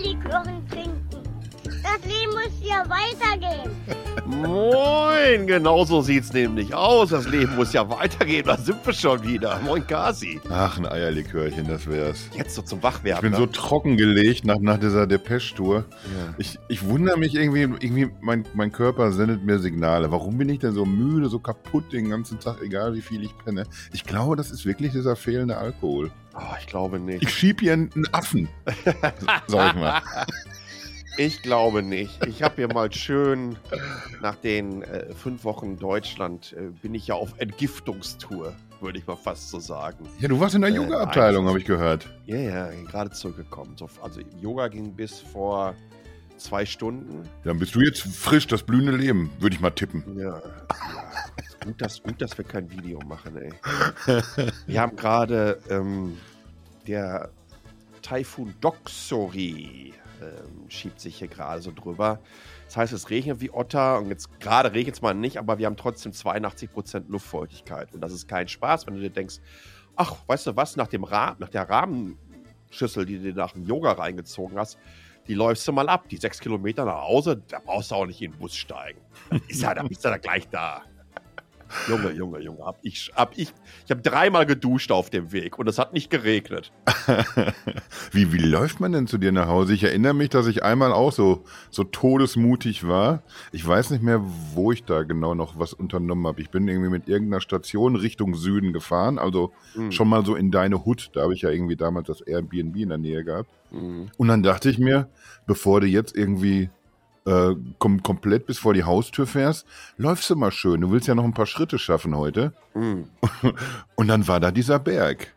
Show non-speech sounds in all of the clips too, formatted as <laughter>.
Eierlikören trinken. Das Leben muss ja weitergehen. <laughs> Moin, genau so sieht's nämlich aus. Das Leben muss ja weitergehen. Da sind wir schon wieder. Moin, Kasi. Ach, ein Eierlikörchen, das wär's. Jetzt so zum Wachwerden. Ich bin ne? so trockengelegt nach, nach dieser Depeche-Tour. Ja. Ich, ich wundere mich irgendwie, irgendwie mein, mein Körper sendet mir Signale. Warum bin ich denn so müde, so kaputt den ganzen Tag, egal wie viel ich penne? Ich glaube, das ist wirklich dieser fehlende Alkohol. Oh, ich glaube nicht. Ich schieb hier einen Affen, <laughs> sag ich mal. Ich glaube nicht. Ich habe hier mal schön nach den äh, fünf Wochen Deutschland äh, bin ich ja auf Entgiftungstour, würde ich mal fast so sagen. Ja, du warst in der Äh, Yoga-Abteilung, habe ich gehört. Ja, ja, gerade zurückgekommen. So, also Yoga ging bis vor zwei Stunden. Dann bist du jetzt frisch, das blühende Leben, würde ich mal tippen. Ja, ja. Gut, dass, gut, dass wir kein Video machen, ey. Wir haben gerade ähm, der Taifun Doksori ähm, schiebt sich hier gerade so drüber. Das heißt, es regnet wie Otter und jetzt gerade regnet es mal nicht, aber wir haben trotzdem 82% Luftfeuchtigkeit. Und das ist kein Spaß, wenn du dir denkst, ach, weißt du was, nach, dem Ra nach der Rahmenschüssel, die du nach dem Yoga reingezogen hast, die läufst du mal ab. Die sechs Kilometer nach Hause, da brauchst du auch nicht in den Bus steigen. Da ist ja, da bist du da gleich da. Junge, Junge, Junge, hab ich, hab ich, ich habe dreimal geduscht auf dem Weg und es hat nicht geregnet. <laughs> wie, wie läuft man denn zu dir nach Hause? Ich erinnere mich, dass ich einmal auch so, so todesmutig war. Ich weiß nicht mehr, wo ich da genau noch was unternommen habe. Ich bin irgendwie mit irgendeiner Station Richtung Süden gefahren, also Mhm. schon mal so in deine Hut. Da habe ich ja irgendwie damals das Airbnb in der Nähe gehabt. Mhm. Und dann dachte ich mir, bevor du jetzt irgendwie äh, kom komplett bis vor die Haustür fährst, läufst du mal schön. Du willst ja noch ein paar Schritte schaffen heute. Mhm. <laughs> Und dann war da dieser Berg.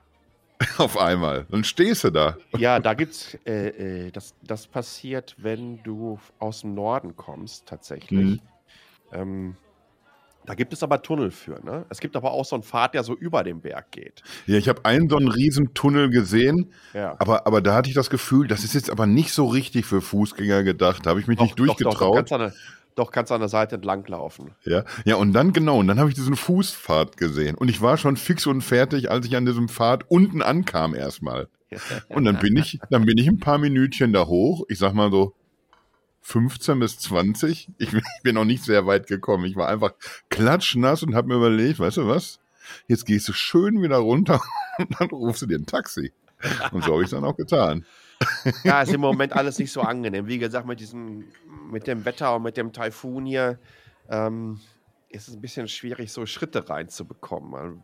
<laughs> Auf einmal. Dann stehst du da. Ja, da gibt's, äh, äh, das, das passiert, wenn du aus dem Norden kommst, tatsächlich. Mhm. Ähm, da gibt es aber Tunnel für, ne? Es gibt aber auch so einen Pfad, der so über den Berg geht. Ja, ich habe einen so einen riesen Tunnel gesehen, Ja. aber, aber da hatte ich das Gefühl, das ist jetzt aber nicht so richtig für Fußgänger gedacht. Da habe ich mich nicht Doch, doch, durchgetraut. kannst an der, doch, kannst an der Seite entlang laufen. ja. ja, und dann genau, und dann habe ich diesen Fußpfad gesehen. Und ich war schon fix und fertig, als ich an diesem Pfad unten ankam erstmal. <laughs> Und dann bin ich, dann bin ich ein paar Minütchen da hoch. Ich sag mal so 15 bis 20. Ich, bin- noch nicht sehr weit gekommen. Ich war einfach klatschnass und habe mir überlegt, weißt du was? Jetzt gehst du schön wieder runter <laughs> und dann rufst du dir ein Taxi. Und so habe ich es dann auch getan. <laughs> Ja, ist im Moment alles nicht so angenehm. Wie gesagt, mit diesem, mit dem Wetter und mit dem Taifun hier ähm, ist es ein bisschen schwierig, so Schritte reinzubekommen.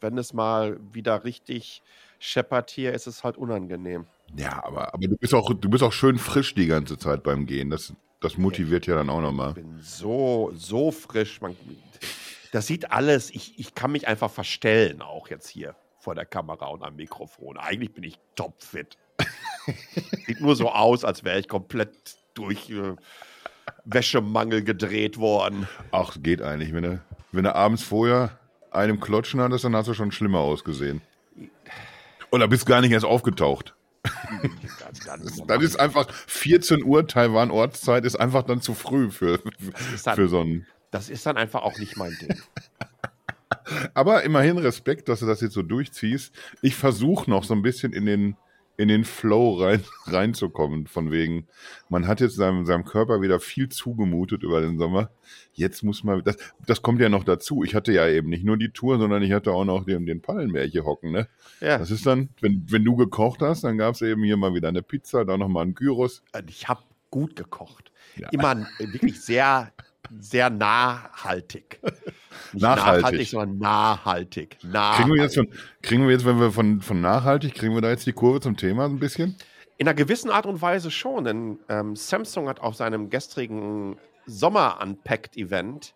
Wenn es mal wieder richtig scheppert hier, ist es halt unangenehm. Ja, aber, aber du bist auch, du bist auch schön frisch die ganze Zeit beim Gehen. Das, das motiviert ja dann auch Ich nochmal. bin so, so frisch. Man, das sieht alles, ich, ich kann mich einfach verstellen, auch jetzt hier vor der Kamera und am Mikrofon. Eigentlich bin ich topfit. <laughs> Sieht nur so aus, als wäre ich komplett durch äh, Wäschemangel gedreht worden. Ach, geht eigentlich. Wenn du, wenn du abends vorher einem Klotschen hattest, dann hast du schon schlimmer ausgesehen. Oder bist gar nicht erst aufgetaucht. Ganz, ganz <laughs> Das ist einfach 14 Uhr Taiwan-Ortszeit, ist einfach dann zu früh für, dann- für so einen. das ist dann einfach auch nicht mein Ding. <laughs> Aber immerhin Respekt, dass du das jetzt so durchziehst. Ich versuche noch so ein bisschen in den, in den Flow rein, <laughs> reinzukommen. Von wegen, man hat jetzt seinem, seinem Körper wieder viel zugemutet über den Sommer. Jetzt muss man, das, das kommt ja noch dazu. Ich hatte ja eben nicht nur die Tour, sondern ich hatte auch noch den, den Pallenberg hier hocken. Ne? Ja, Das ist dann, wenn, wenn du gekocht hast, dann gab es eben hier mal wieder eine Pizza, dann nochmal einen Gyros. ich habe gut gekocht. Ja. Immer <laughs> wirklich sehr, sehr nachhaltig. Nachhaltig. nachhaltig, sondern nachhaltig. Kriegen wir jetzt, nachhaltig. von, kriegen wir jetzt, wenn wir von, von nachhaltig, kriegen wir da jetzt die Kurve zum Thema ein bisschen? In einer gewissen Art und Weise schon, denn ähm, Samsung hat auf seinem gestrigen Sommer-Unpacked-Event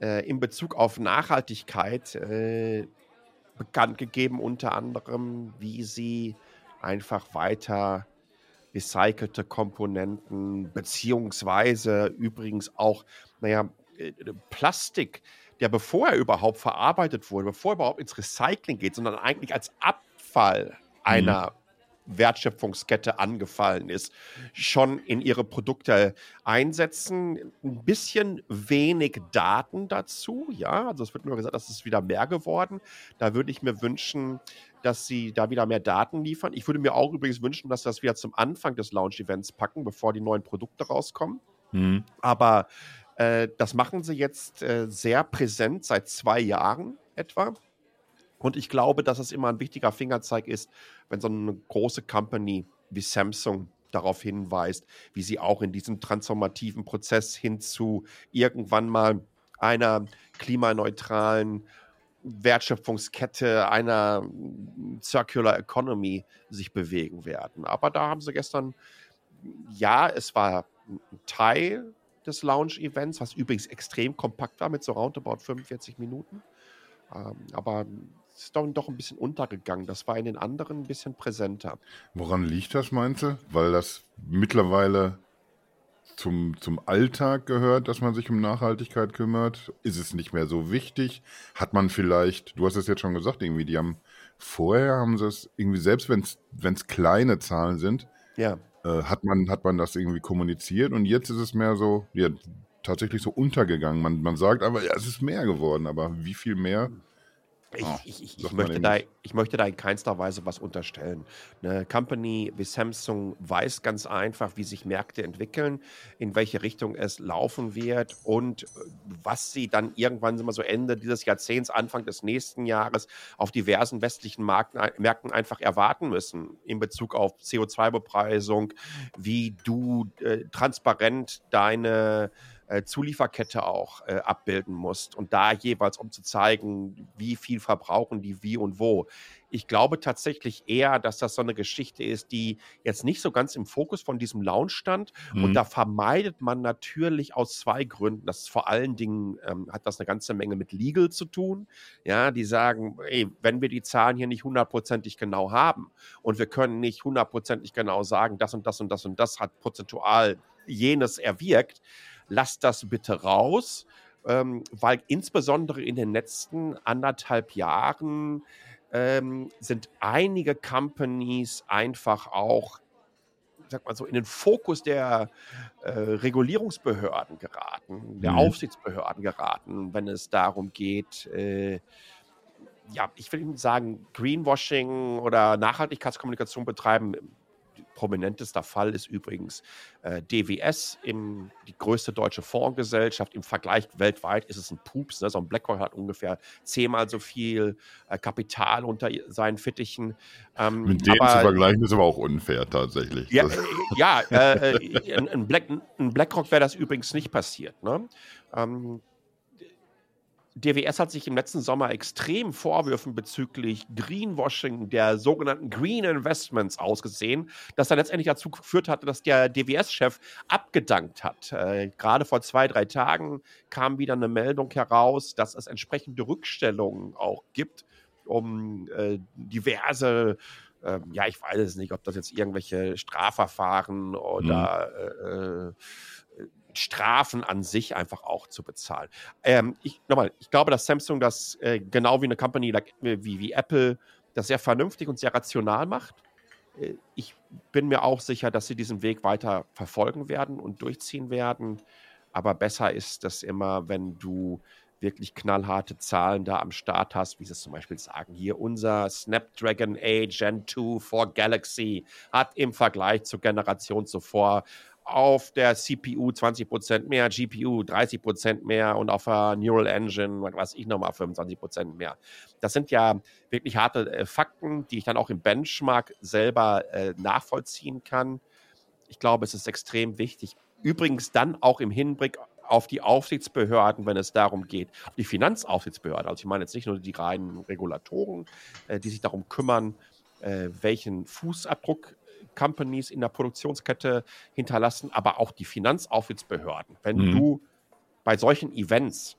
äh, in Bezug auf Nachhaltigkeit äh, bekannt gegeben, unter anderem, wie sie einfach weiter recycelte Komponenten, beziehungsweise übrigens auch, naja, äh, Plastik, der bevor er überhaupt verarbeitet wurde, bevor er überhaupt ins Recycling geht, sondern eigentlich als Abfall einer Wertschöpfungskette angefallen ist, schon in ihre Produkte einsetzen. Ein bisschen wenig Daten dazu, ja. Also es wird nur gesagt, dass es wieder mehr geworden. Da würde ich mir wünschen, dass sie da wieder mehr Daten liefern. Ich würde mir auch übrigens wünschen, dass sie das wieder zum Anfang des Launch-Events packen, bevor die neuen Produkte rauskommen. Mhm. Aber äh, das machen sie jetzt äh, sehr präsent seit zwei Jahren etwa. Und ich glaube, dass es immer ein wichtiger Fingerzeig ist, wenn so eine große Company wie Samsung darauf hinweist, wie sie auch in diesem transformativen Prozess hin zu irgendwann mal einer klimaneutralen Wertschöpfungskette, einer Circular Economy sich bewegen werden. Aber da haben sie gestern, ja, es war ein Teil des Launch-Events, was übrigens extrem kompakt war mit so roundabout 45 Minuten. Ähm, aber es ist doch, doch ein bisschen untergegangen. Das war in den anderen ein bisschen präsenter. Woran liegt das, meinst du? Weil das mittlerweile zum, zum Alltag gehört, dass man sich um Nachhaltigkeit kümmert? Ist es nicht mehr so wichtig? Hat man vielleicht, du hast es jetzt schon gesagt, irgendwie, die haben vorher haben sie es irgendwie, selbst wenn es kleine Zahlen sind, ja. Äh, hat, man, hat man das irgendwie kommuniziert und jetzt ist es mehr so, ja, tatsächlich so untergegangen. Man, man sagt aber, ja, es ist mehr geworden, aber wie viel mehr? Ich, oh, ich, ich, möchte da, ich möchte da in keinster Weise was unterstellen. Eine Company wie Samsung weiß ganz einfach, wie sich Märkte entwickeln, in welche Richtung es laufen wird und äh, was sie dann irgendwann so Ende dieses Jahrzehnts, Anfang des nächsten Jahres auf diversen westlichen Märkten einfach erwarten müssen in Bezug auf CO2-Bepreisung, wie du äh, transparent deine äh, Zulieferkette auch äh, abbilden musst und da jeweils, um zu zeigen, wie viel verbrauchen die wie und wo. Ich glaube tatsächlich eher, dass das so eine Geschichte ist, die jetzt nicht so ganz im Fokus von diesem Lounge stand. Mhm. Und da vermeidet man natürlich aus zwei Gründen. Das ist vor allen Dingen ähm, hat das eine ganze Menge mit Legal zu tun. Ja, die sagen, ey, wenn wir die Zahlen hier nicht hundertprozentig genau haben und wir können nicht hundertprozentig genau sagen, das und das und das und das hat prozentual jenes erwirkt, lasst das bitte raus, ähm, weil insbesondere in den letzten anderthalb Jahren ähm, sind einige Companies einfach auch sag mal so, in den Fokus der äh, Regulierungsbehörden geraten, der mhm. Aufsichtsbehörden geraten, wenn es darum geht, äh, ja, ich will Ihnen sagen, Greenwashing oder Nachhaltigkeitskommunikation betreiben prominentester Fall ist übrigens äh, DWS, im, die größte deutsche Fondsgesellschaft. Im Vergleich weltweit ist es ein Pups. Ne? So ein BlackRock hat ungefähr zehnmal so viel äh, Kapital unter seinen Fittichen. Ähm, Mit dem aber, zu vergleichen ist aber auch unfair tatsächlich. Ja, äh, ja äh, äh, ein, Black, ein BlackRock wäre das übrigens nicht passiert. Ne? Ähm, DWS hat sich im letzten Sommer extrem Vorwürfen bezüglich Greenwashing der sogenannten Green Investments ausgesehen, das dann letztendlich dazu geführt hatte, dass der DWS-Chef abgedankt hat. Äh, gerade vor zwei, drei Tagen kam wieder eine Meldung heraus, dass es entsprechende Rückstellungen auch gibt, um äh, diverse ähm, ja, ich weiß es nicht, ob das jetzt irgendwelche Strafverfahren oder mhm. äh, äh Strafen an sich einfach auch zu bezahlen. Ähm, ich, nochmal, ich glaube, dass Samsung das äh, genau wie eine Company like, äh, wie, wie Apple das sehr vernünftig und sehr rational macht. Äh, ich bin mir auch sicher, dass sie diesen Weg weiter verfolgen werden und durchziehen werden. Aber besser ist das immer, wenn du wirklich knallharte Zahlen da am Start hast, wie sie es zum Beispiel sagen. Hier unser Snapdragon A Gen 2 for Galaxy hat im Vergleich zur Generation zuvor auf der CPU 20% mehr, GPU 30% mehr und auf der Neural Engine, was ich nochmal 25% mehr. Das sind ja wirklich harte äh, Fakten, die ich dann auch im Benchmark selber äh, nachvollziehen kann. Ich glaube, es ist extrem wichtig. Übrigens dann auch im Hinblick auf die Aufsichtsbehörden, wenn es darum geht, die Finanzaufsichtsbehörden, also ich meine jetzt nicht nur die reinen Regulatoren, äh, die sich darum kümmern, äh, welchen Fußabdruck Companies in der Produktionskette hinterlassen, aber auch die Finanzaufsichtsbehörden. Wenn mhm. du bei solchen Events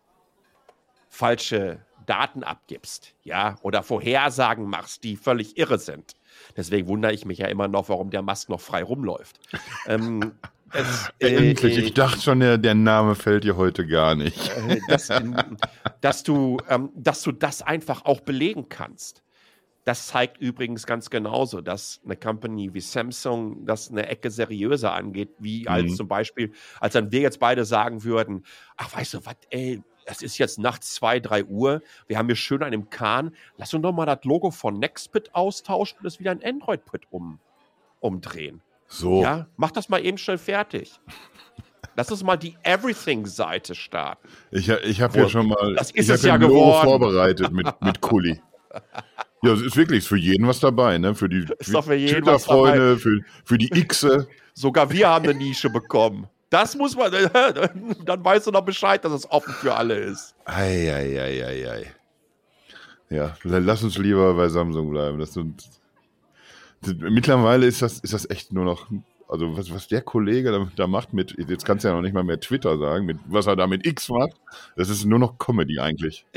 falsche Daten abgibst, ja, oder Vorhersagen machst, die völlig irre sind. Deswegen wundere ich mich ja immer noch, warum der Musk noch frei rumläuft. <laughs> ähm, es, äh, Endlich, ich dachte schon, der, der, Name fällt dir heute gar nicht. Äh, dass, dass, du, ähm, dass du das einfach auch belegen kannst Das zeigt übrigens ganz genauso, dass eine Company wie Samsung das eine Ecke seriöser angeht, wie als Mhm. zum Beispiel, als dann wir jetzt beide sagen würden, ach weißt du was, ey, es ist jetzt nachts 2, 3 Uhr, wir haben hier schön einen Kahn, lass uns doch mal das Logo von Nextbit austauschen und es wieder ein Android-Pit um, umdrehen. So. Ja, mach das mal eben schnell fertig. Lass uns mal die Everything-Seite starten. Ich, ich habe ja schon mal das ist ich es ja Logo geworden. vorbereitet mit, mit Kuli. <laughs> Ja, es ist wirklich für jeden was dabei, ne? Für die <laughs> Twitter-Freunde, für, für die Xe. <laughs> Sogar wir haben eine Nische bekommen. Das muss man, <laughs> dann weißt du noch Bescheid, dass es offen für alle ist. Eieieiei. Ja, lass uns lieber bei Samsung bleiben. Das sind, das, mittlerweile ist das, ist das echt nur noch, also was, was der Kollege da, macht mit, jetzt kannst du ja noch nicht mal mehr Twitter sagen, mit was er da mit X macht, das ist nur noch Comedy eigentlich.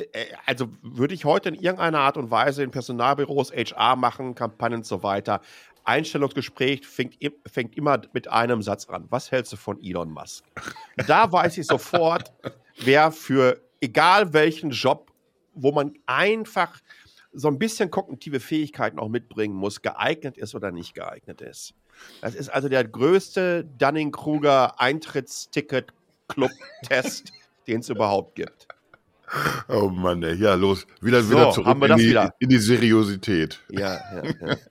Also würde ich heute in irgendeiner Art und Weise in Personalbüros HR machen, Kampagnen und so weiter. Einstellungsgespräch fängt, fängt immer mit einem Satz an. Was hältst du von Elon Musk? Da weiß ich sofort, <laughs> wer für egal welchen Job, wo man einfach so ein bisschen kognitive Fähigkeiten auch mitbringen muss, geeignet ist oder nicht geeignet ist. Das ist also der größte Dunning-Kruger Eintrittsticket-Club-Test, <laughs> den es überhaupt gibt. Oh Mann, ey. ja, los, wieder, So, wieder zurück in, die, wieder. in die Seriosität. Ja, ja, ja. <laughs>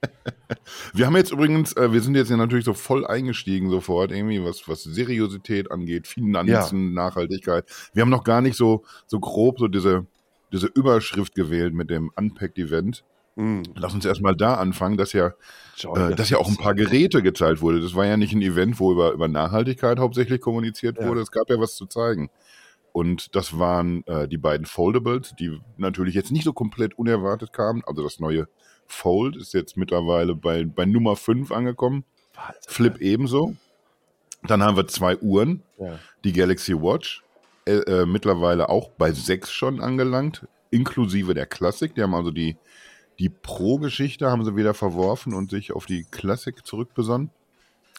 Wir haben jetzt übrigens, äh, wir sind jetzt ja natürlich so voll eingestiegen sofort, irgendwie, was, was Seriosität angeht, Finanzen, Nachhaltigkeit. Wir haben noch gar nicht so, so grob so diese, diese Überschrift gewählt mit dem Unpacked-Event. Mm, Lass uns erstmal da anfangen, dass ja, Joy, äh, dass ja auch ein paar Geräte gezeigt wurde. Das war ja nicht ein Event, wo über, über Nachhaltigkeit hauptsächlich kommuniziert Ja. wurde. Es gab ja was zu zeigen. Und das waren äh, die beiden Foldables, die natürlich jetzt nicht so komplett unerwartet kamen. Also das neue Fold ist jetzt mittlerweile bei, bei Nummer 5 angekommen. Wahnsinn. Flip ebenso. Dann haben wir zwei Uhren, Ja. die Galaxy Watch, äh, äh, mittlerweile auch bei 6 schon angelangt, inklusive der Classic. Die haben also die, die Pro-Geschichte haben sie wieder verworfen und sich auf die Classic zurückbesonnen.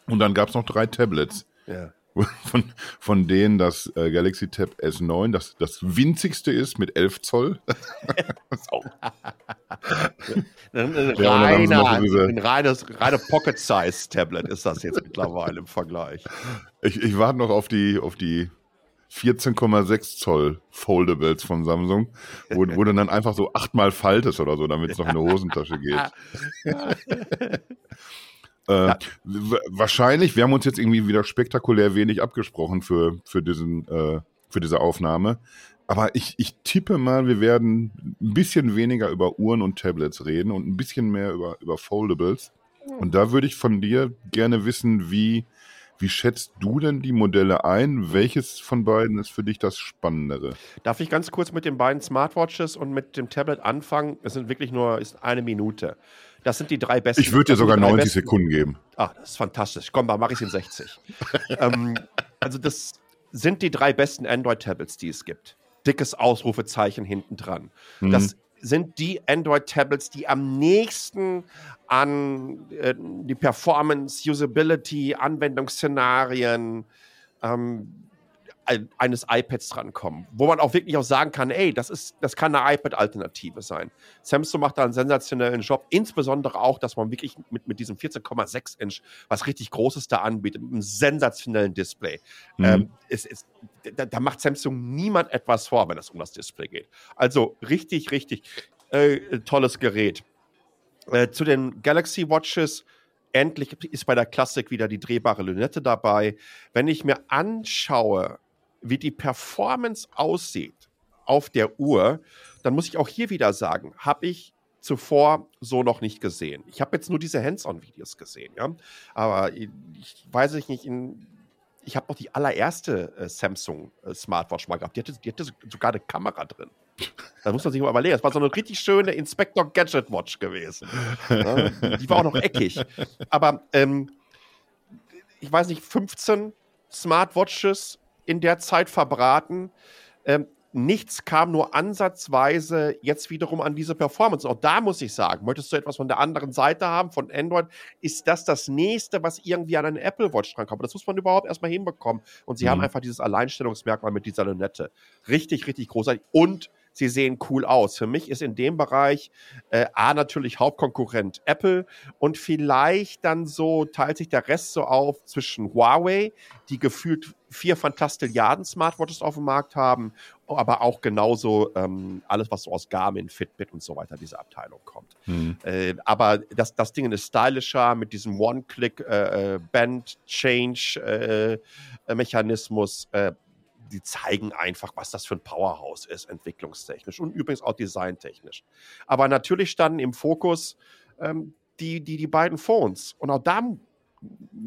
Und dann gab es noch drei Tablets, Ja. <laughs> von, von denen das äh, Galaxy Tab S9 das, das winzigste ist mit 11 Zoll. <laughs> Ein, reiner, diese- ein reines, reine Pocket-Size-Tablet ist das jetzt mittlerweile im Vergleich. Ich, ich warte noch auf die, auf die 14,6 Zoll Foldables von Samsung, wo, wo du dann einfach so achtmal faltest oder so, damit es noch in eine Hosentasche geht. <laughs> Äh, Wahrscheinlich, wir haben uns jetzt irgendwie wieder spektakulär wenig abgesprochen für, für, diesen, äh, für diese Aufnahme. Aber ich, ich tippe mal, wir werden ein bisschen weniger über Uhren und Tablets reden und ein bisschen mehr über, über Foldables. Und da würde ich von dir gerne wissen, wie, wie schätzt du denn die Modelle ein? Welches von beiden ist für dich das Spannendere? Darf ich ganz kurz mit den beiden Smartwatches und mit dem Tablet anfangen? Es sind wirklich nur ist eine Minute. Das sind die drei besten. Ich würde dir sogar die drei 90 besten- Sekunden geben. Ah, das ist fantastisch. Komm, da mache ich es in 60. <laughs> ähm, also das sind die drei besten Android-Tablets, die es gibt. Dickes Ausrufezeichen hinten dran. Mhm. Das sind die Android-Tablets, die am nächsten an äh, die Performance, Usability, Anwendungsszenarien ähm, eines iPads drankommen, wo man auch wirklich auch sagen kann, ey, das ist, das kann eine iPad-Alternative sein. Samsung macht da einen sensationellen Job, insbesondere auch, dass man wirklich mit, mit diesem 14,6 Inch was richtig Großes da anbietet, mit einem sensationellen Display. Mhm. Ähm, es, es, da, da macht Samsung niemand etwas vor, wenn es um das Display geht. Also richtig, richtig äh, tolles Gerät. Äh, zu den Galaxy Watches, endlich ist bei der Classic wieder die drehbare Lünette dabei. Wenn ich mir anschaue, wie die Performance aussieht auf der Uhr, dann muss ich auch hier wieder sagen, habe ich zuvor so noch nicht gesehen. Ich habe jetzt nur diese Hands-on-Videos gesehen, ja. Aber ich weiß ich nicht, in, ich habe noch die allererste äh, Samsung äh, Smartwatch mal gehabt. Die hatte, die hatte sogar eine Kamera drin. Da muss man sich mal überlegen. Das war so eine richtig schöne Inspector Gadget Watch gewesen. Ja, die war auch noch eckig. Aber ähm, ich weiß nicht, 15 Smartwatches in der Zeit verbraten. Ähm, nichts kam nur ansatzweise jetzt wiederum an diese Performance. Auch da muss ich sagen, möchtest du etwas von der anderen Seite haben, von Android, ist das das nächste, was irgendwie an eine Apple Watch drankommt. Das muss man überhaupt erstmal hinbekommen. Und sie Mhm. haben einfach dieses Alleinstellungsmerkmal mit dieser Lunette. Richtig, richtig großartig. Und sie sehen cool aus. Für mich ist in dem Bereich äh, A natürlich Hauptkonkurrent Apple und vielleicht dann so teilt sich der Rest so auf zwischen Huawei, die gefühlt vier Fantastilliarden Smartwatches auf dem Markt haben, aber auch genauso ähm, alles, was so aus Garmin, Fitbit und so weiter, diese Abteilung kommt. Mhm. Äh, aber das, das Ding ist stylischer mit diesem One-Click-Band-Change-Mechanismus. Äh, äh, äh, die zeigen einfach, was das für ein Powerhouse ist, entwicklungstechnisch und übrigens auch designtechnisch. Aber natürlich standen im Fokus ähm, die, die, die beiden Phones. Und auch da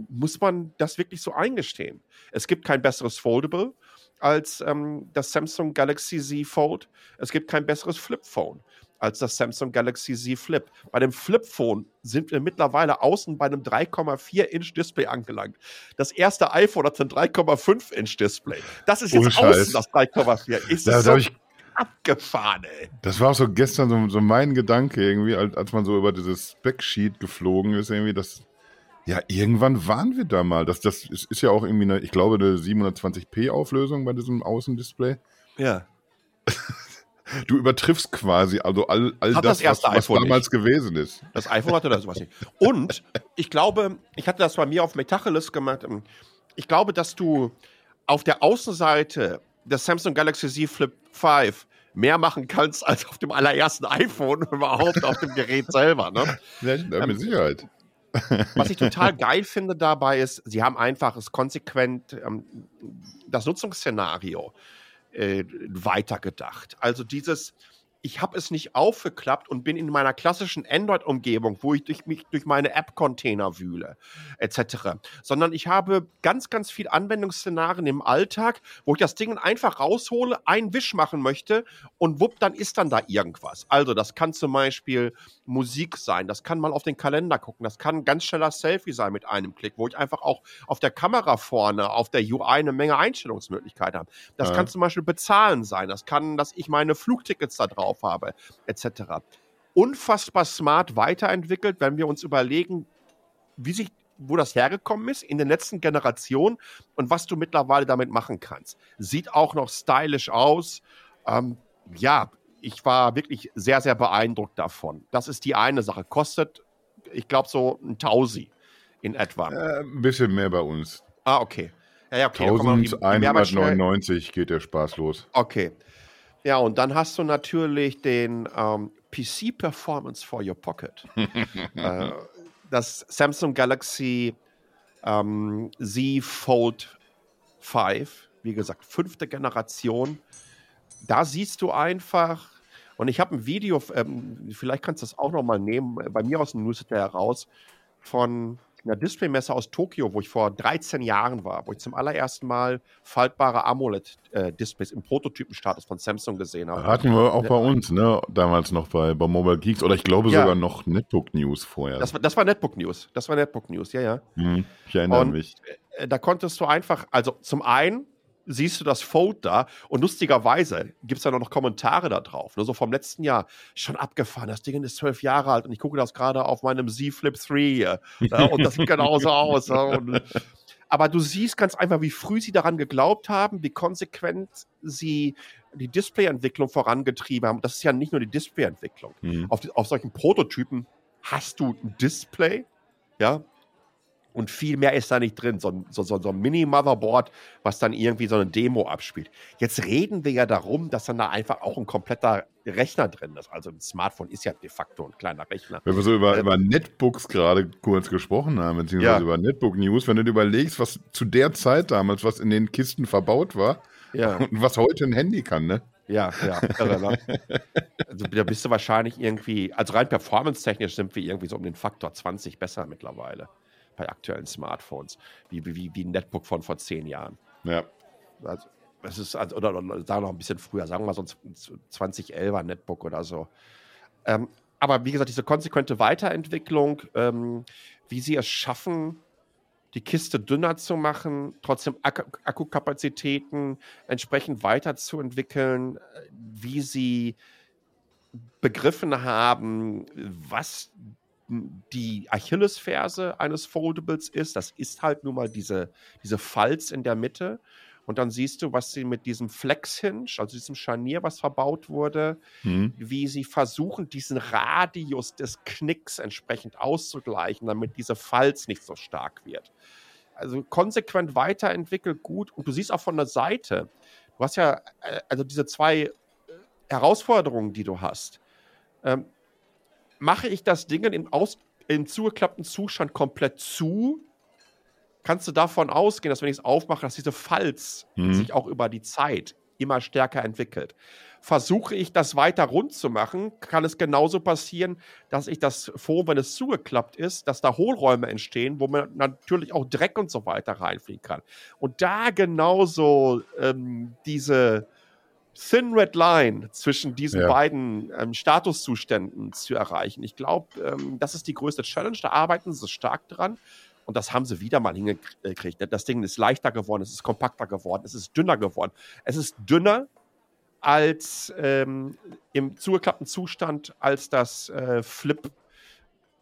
muss man das wirklich so eingestehen. Es gibt kein besseres Foldable als ähm, das Samsung Galaxy Z Fold. Es gibt kein besseres Flip Phone als das Samsung Galaxy Z Flip. Bei dem Flip Phone sind wir mittlerweile außen bei einem 3,4 Inch Display angelangt. Das erste iPhone hat ein 3,5 Inch Display. Das ist jetzt oh, außen das 3,4. Ist da, so ich, abgefahren, ey. Das war auch so gestern so, so mein Gedanke irgendwie, als, als man so über dieses Spec-Sheet geflogen ist, irgendwie, dass ja, irgendwann waren wir da mal. Das, das ist, ist ja auch irgendwie eine, ich glaube, eine 720p-Auflösung bei diesem Außendisplay. Ja. <laughs> Du übertriffst quasi also all, all das, das erste was, was damals nicht. gewesen ist. Das iPhone hatte das sowas nicht. Und ich glaube, ich hatte das bei mir auf Metacheles gemacht. Ich glaube, dass du auf der Außenseite des Samsung Galaxy Z Flip 5 mehr machen kannst als auf dem allerersten iPhone <laughs> überhaupt auf dem Gerät selber. Ne? Ja, mit ähm, Sicherheit. Was ich total geil finde dabei ist, sie haben einfach es konsequent ähm, das Nutzungsszenario äh, weitergedacht. Also dieses, ich habe es nicht aufgeklappt und bin in meiner klassischen Android-Umgebung, wo ich durch mich durch meine App-Container wühle, etc. Sondern ich habe ganz, ganz viel Anwendungsszenarien im Alltag, wo ich das Ding einfach raushole, einen Wisch machen möchte und wupp, dann ist dann da irgendwas. Also das kann zum Beispiel Musik sein, das kann mal auf den Kalender gucken, das kann ein ganz schneller Selfie sein mit einem Klick, wo ich einfach auch auf der Kamera vorne, auf der UI eine Menge Einstellungsmöglichkeiten habe. Das ja. kann zum Beispiel bezahlen sein, das kann, dass ich meine Flugtickets da drauf drauf habe, etc. Unfassbar smart weiterentwickelt, wenn wir uns überlegen, wie sich wo das hergekommen ist in den letzten Generationen und was du mittlerweile damit machen kannst. Sieht auch noch stylisch aus. Ähm, ja, ich war wirklich sehr, sehr beeindruckt davon. Das ist die eine Sache. Kostet, ich glaube, so ein Tausi in etwa. Äh, ein bisschen mehr bei uns. Ah, okay. Ja, ja, okay. 1199 geht der Spaß los. Okay. Ja, und dann hast du natürlich den ähm, PC Performance for Your Pocket. <laughs> äh, das Samsung Galaxy ähm, Z Fold 5, wie gesagt, fünfte Generation. Da siehst du einfach, und ich habe ein Video, ähm, vielleicht kannst du das auch noch mal nehmen, bei mir aus dem Newsletter heraus, von einer Displaymesse aus Tokio, wo ich vor 13 Jahren war, wo ich zum allerersten Mal faltbare AMOLED-Displays im Prototypenstatus von Samsung gesehen habe. Hatten wir auch bei uns, ne? Damals noch bei, bei Mobile Geeks oder ich glaube ja. sogar noch Netbook News vorher. Das war, das war Netbook News. Das war Netbook News, ja, ja. Hm, ich erinnere Und, mich. Äh, da konntest du einfach, also zum einen siehst du das Fold da und lustigerweise gibt es da noch Kommentare da drauf. Nur ne, so vom letzten Jahr schon abgefahren. Das Ding ist zwölf Jahre alt und ich gucke das gerade auf meinem Z Flip 3 hier. Ja, und das sieht genauso <laughs> aus. Ja, und, aber du siehst ganz einfach, wie früh sie daran geglaubt haben, wie konsequent sie die Displayentwicklung vorangetrieben haben. Das ist ja nicht nur die Displayentwicklung. Mhm. Auf, auf solchen Prototypen hast du ein Display, ja, und viel mehr ist da nicht drin. So, so, so, so ein Mini-Motherboard, was dann irgendwie so eine Demo abspielt. Jetzt reden wir ja darum, dass dann da einfach auch ein kompletter Rechner drin ist. Also ein Smartphone ist ja de facto ein kleiner Rechner. Wenn wir so über, ähm, über Netbooks gerade kurz gesprochen haben, beziehungsweise ja. über Netbook News, wenn du dir überlegst, was zu der Zeit damals, was in den Kisten verbaut war ja. und <laughs> was heute ein Handy kann, ne? Ja, ja. also, da bist du wahrscheinlich irgendwie, also rein performance-technisch sind wir irgendwie so um den Faktor 20 besser mittlerweile bei aktuellen Smartphones, wie, wie, wie ein Netbook von vor zehn Jahren. Ja. Also, es ist, also, oder, oder sagen noch ein bisschen früher, sagen wir mal so ein 2011er Netbook oder so. Ähm, aber wie gesagt, diese konsequente Weiterentwicklung, ähm, wie sie es schaffen, die Kiste dünner zu machen, trotzdem Ak Akkukapazitäten entsprechend weiterzuentwickeln, äh, wie sie begriffen haben, was die Achillesferse eines Foldables ist. Das ist halt nun mal diese, diese Falz in der Mitte. Und dann siehst du, was sie mit diesem Flex-Hinge, also diesem Scharnier, was verbaut wurde, Mhm. wie sie versuchen, diesen Radius des Knicks entsprechend auszugleichen, damit diese Falz nicht so stark wird. Also konsequent weiterentwickelt, gut. Und du siehst auch von der Seite, du hast ja, äh, also diese zwei äh, Herausforderungen, die du hast. Ähm, mache ich das Ding im, aus, im zugeklappten Zustand komplett zu, kannst du davon ausgehen, dass wenn ich es aufmache, dass diese Falz Mhm. sich auch über die Zeit immer stärker entwickelt. Versuche ich das weiter rund zu machen, kann es genauso passieren, dass ich das Foam, wenn es zugeklappt ist, dass da Hohlräume entstehen, wo man natürlich auch Dreck und so weiter reinfliegen kann. Und da genauso ähm, diese Thin Red Line zwischen diesen Ja. beiden ähm, Statuszuständen zu erreichen. Ich glaube, ähm, das ist die größte Challenge. Da arbeiten sie stark dran. Und das haben sie wieder mal hingekriegt. ne? Das Ding ist leichter geworden, es ist kompakter geworden, es ist dünner geworden. Es ist dünner als ähm, im zugeklappten Zustand als das äh, Flip,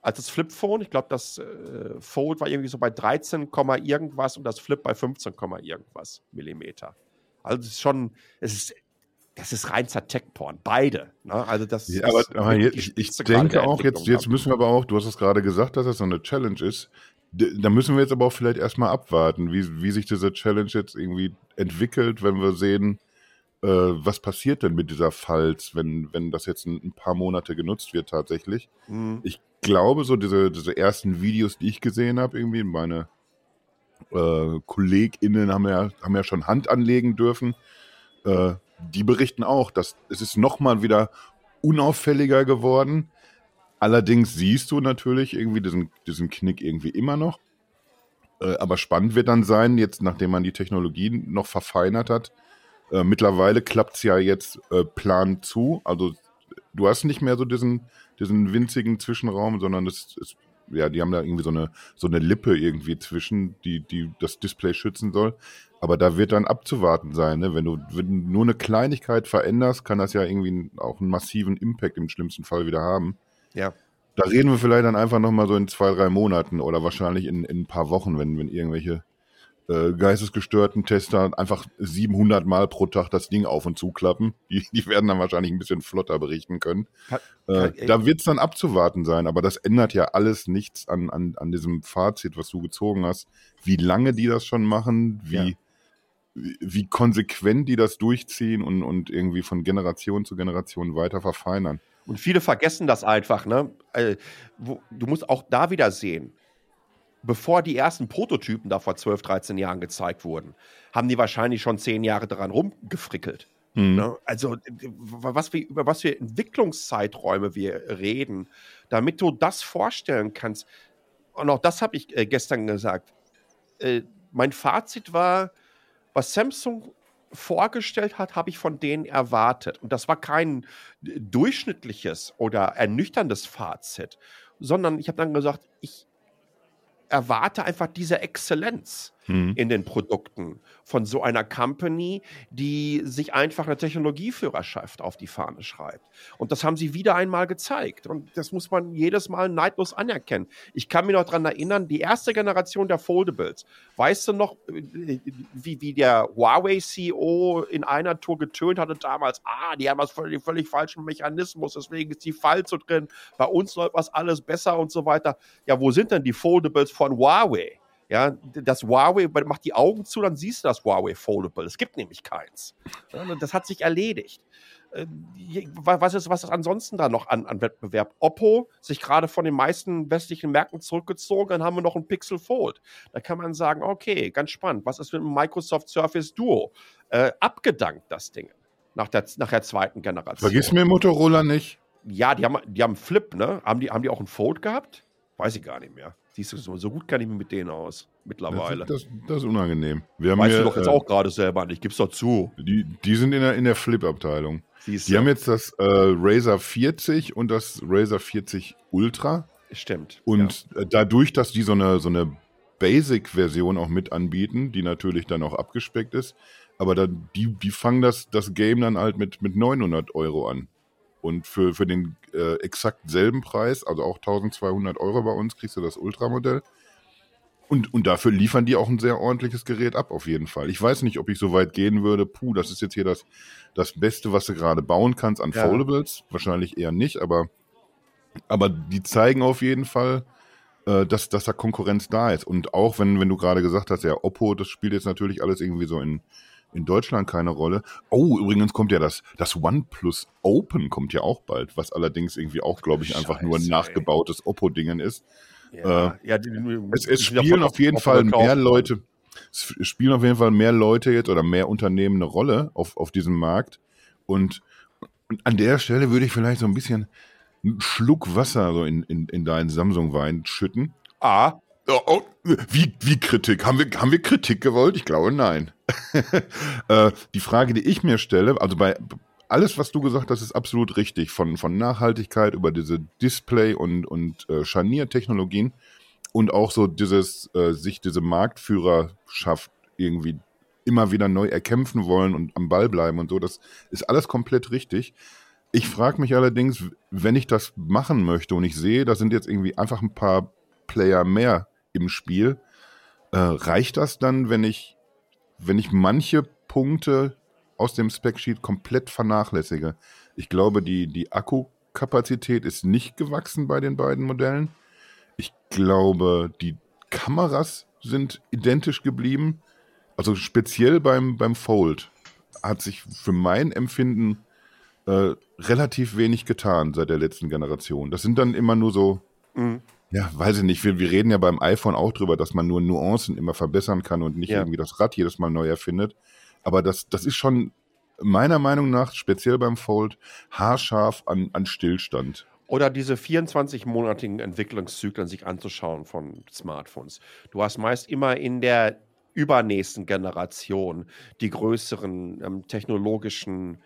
als das Flip-Phone. Ich glaube, das äh, Fold war irgendwie so bei 13, Komma irgendwas und das Flip bei 15, Komma irgendwas Millimeter. Also es ist schon, es ist, das ist reinster Tech-Porn, beide. Ne? Also das Ja, aber, ist aber ich, ich denke auch, jetzt, jetzt müssen wir aber auch, du hast es gerade gesagt, dass das so eine Challenge ist. Da müssen wir jetzt aber auch vielleicht erstmal abwarten, wie, wie sich diese Challenge jetzt irgendwie entwickelt, wenn wir sehen, äh, was passiert denn mit dieser Falz, wenn, wenn das jetzt ein, ein paar Monate genutzt wird tatsächlich. Mhm. Ich glaube, so diese, diese ersten Videos, die ich gesehen habe, irgendwie meine äh, KollegInnen haben ja, haben ja schon Hand anlegen dürfen. Äh, die berichten auch, dass es ist nochmal wieder unauffälliger geworden. Allerdings siehst du natürlich irgendwie diesen, diesen Knick irgendwie immer noch. Äh, aber spannend wird dann sein, jetzt nachdem man die Technologie noch verfeinert hat. Äh, mittlerweile klappt es ja jetzt äh, plan zu. Also du hast nicht mehr so diesen, diesen winzigen Zwischenraum, sondern das ist, ja, die haben da irgendwie so eine, so eine Lippe irgendwie zwischen, die, die das Display schützen soll. Aber da wird dann abzuwarten sein, ne? Wenn du, wenn du nur eine Kleinigkeit veränderst, kann das ja irgendwie auch einen massiven Impact im schlimmsten Fall wieder haben. Ja. Da reden wir vielleicht dann einfach nochmal so in zwei, drei Monaten oder wahrscheinlich in, in ein paar Wochen, wenn, wenn irgendwelche äh, geistesgestörten Tester einfach 700 Mal pro Tag das Ding auf und zuklappen. <laughs> Die, die werden dann wahrscheinlich ein bisschen flotter berichten können. Kann- Äh, da wird es dann abzuwarten sein, aber das ändert ja alles nichts an, an, an diesem Fazit, was du gezogen hast. Wie lange die das schon machen, wie, Ja. Wie, konsequent die das durchziehen und, und irgendwie von Generation zu Generation weiter verfeinern. Und viele vergessen das einfach, ne? Äh, du musst auch da wieder sehen, bevor die ersten Prototypen da vor 12, 13 Jahren gezeigt wurden, haben die wahrscheinlich schon 10 Jahre daran rumgefrickelt. Ne? Also, äh, was wir, über was für Entwicklungszeiträume wir reden, damit du das vorstellen kannst. Und auch das habe ich äh, gestern gesagt. Mein Fazit war, was Samsung vorgestellt hat, habe ich von denen erwartet. Und das war kein äh, durchschnittliches oder ernüchterndes Fazit, sondern ich habe dann gesagt, ich erwarte einfach diese Exzellenz Mhm. in den Produkten von so einer Company, die sich einfach eine Technologieführerschaft auf die Fahne schreibt. Und das haben sie wieder einmal gezeigt. Und das muss man jedes Mal neidlos anerkennen. Ich kann mich noch daran erinnern, die erste Generation der Foldables. Weißt du noch, äh, wie, wie der Huawei-CEO in einer Tour getönt hatte damals? Ah, die haben was völlig, völlig falschen Mechanismus, deswegen ist die Falz so drin. Bei uns läuft was alles besser und so weiter. Ja, wo sind denn die Foldables von Huawei? Ja, das Huawei macht die Augen zu, dann siehst du das Huawei Foldable. Es gibt nämlich keins. Das hat sich erledigt. Äh, wa- Was ist, was ist ansonsten da noch an, an Wettbewerb? Oppo sich gerade von den meisten westlichen Märkten zurückgezogen, dann haben wir noch ein Pixel Fold. Da kann man sagen, okay, ganz spannend. Was ist mit dem Microsoft Surface Duo? Äh, abgedankt das Ding nach der, nach der zweiten Generation. Vergiss mir Motorola nicht. Ja, die haben, die haben einen Flip, ne? Haben die, haben die auch einen Fold gehabt? Weiß ich gar nicht mehr. Siehst du, so, so gut kann ich mich mit denen aus mittlerweile. Das, das, das ist unangenehm. Wir haben weißt hier, du doch jetzt äh, auch gerade selber nicht. Gib's doch zu. Die, die sind in der, in der Flip-Abteilung. Die haben jetzt das äh, Razer 40 und das Razer 40 Ultra. Stimmt. Und äh, dadurch, dass die so eine, so eine Basic-Version auch mit anbieten, die natürlich dann auch abgespeckt ist, aber da, die, die fangen das, das Game dann halt mit, mit 900 Euro an. Und für, für den äh, exakt selben Preis, also auch 1200 Euro bei uns, kriegst du das Ultramodell. Und, und dafür liefern die auch ein sehr ordentliches Gerät ab, auf jeden Fall. Ich weiß nicht, ob ich so weit gehen würde, puh, das ist jetzt hier das, das Beste, was du gerade bauen kannst an Ja. Foldables. Wahrscheinlich eher nicht, aber, aber die zeigen auf jeden Fall, äh, dass, dass da Konkurrenz da ist. Und auch wenn, wenn du gerade gesagt hast, ja, Oppo, das spielt jetzt natürlich alles irgendwie so in, in Deutschland keine Rolle. Oh, übrigens kommt ja das, das OnePlus Open kommt ja auch bald, was allerdings irgendwie auch, glaube ich, einfach nur ein Scheiße, nachgebautes Oppo-Dingen ist. Ja, ja, die, die, Es, es spielen auf jeden Fall mehr. Leute, es spielen auf jeden Fall mehr Leute jetzt oder mehr Unternehmen eine Rolle auf, auf diesem Markt. Und, und an der Stelle würde ich vielleicht so ein bisschen einen Schluck Wasser so in, in, in deinen Samsung-Wein schütten. Ah, oh, wie, wie Kritik? Haben wir, haben wir Kritik gewollt? Ich glaube, nein. <laughs> äh, die Frage, die ich mir stelle, also bei alles, was du gesagt hast, ist absolut richtig. Von, von Nachhaltigkeit über diese Display- und, und äh, Scharniertechnologien und auch so dieses, äh, sich diese Marktführerschaft irgendwie immer wieder neu erkämpfen wollen und am Ball bleiben und so, das ist alles komplett richtig. Ich frage mich allerdings, wenn ich das machen möchte und ich sehe, da sind jetzt irgendwie einfach ein paar Player mehr im Spiel, äh, reicht das dann, wenn ich, wenn ich manche Punkte aus dem Specsheet komplett vernachlässige? Ich glaube, die, die Akkukapazität ist nicht gewachsen bei den beiden Modellen. Ich glaube, die Kameras sind identisch geblieben. Also speziell beim, beim Fold hat sich für mein Empfinden äh, relativ wenig getan seit der letzten Generation. Das sind dann immer nur so, Mhm. Ja, weiß ich nicht, wir, wir reden ja beim iPhone auch drüber, dass man nur Nuancen immer verbessern kann und nicht Ja. irgendwie das Rad jedes Mal neu erfindet. Aber das, das ist schon meiner Meinung nach, speziell beim Fold, haarscharf an, an Stillstand. Oder diese 24-monatigen Entwicklungszyklen sich anzuschauen von Smartphones. Du hast meist immer in der übernächsten Generation die größeren ähm, technologischen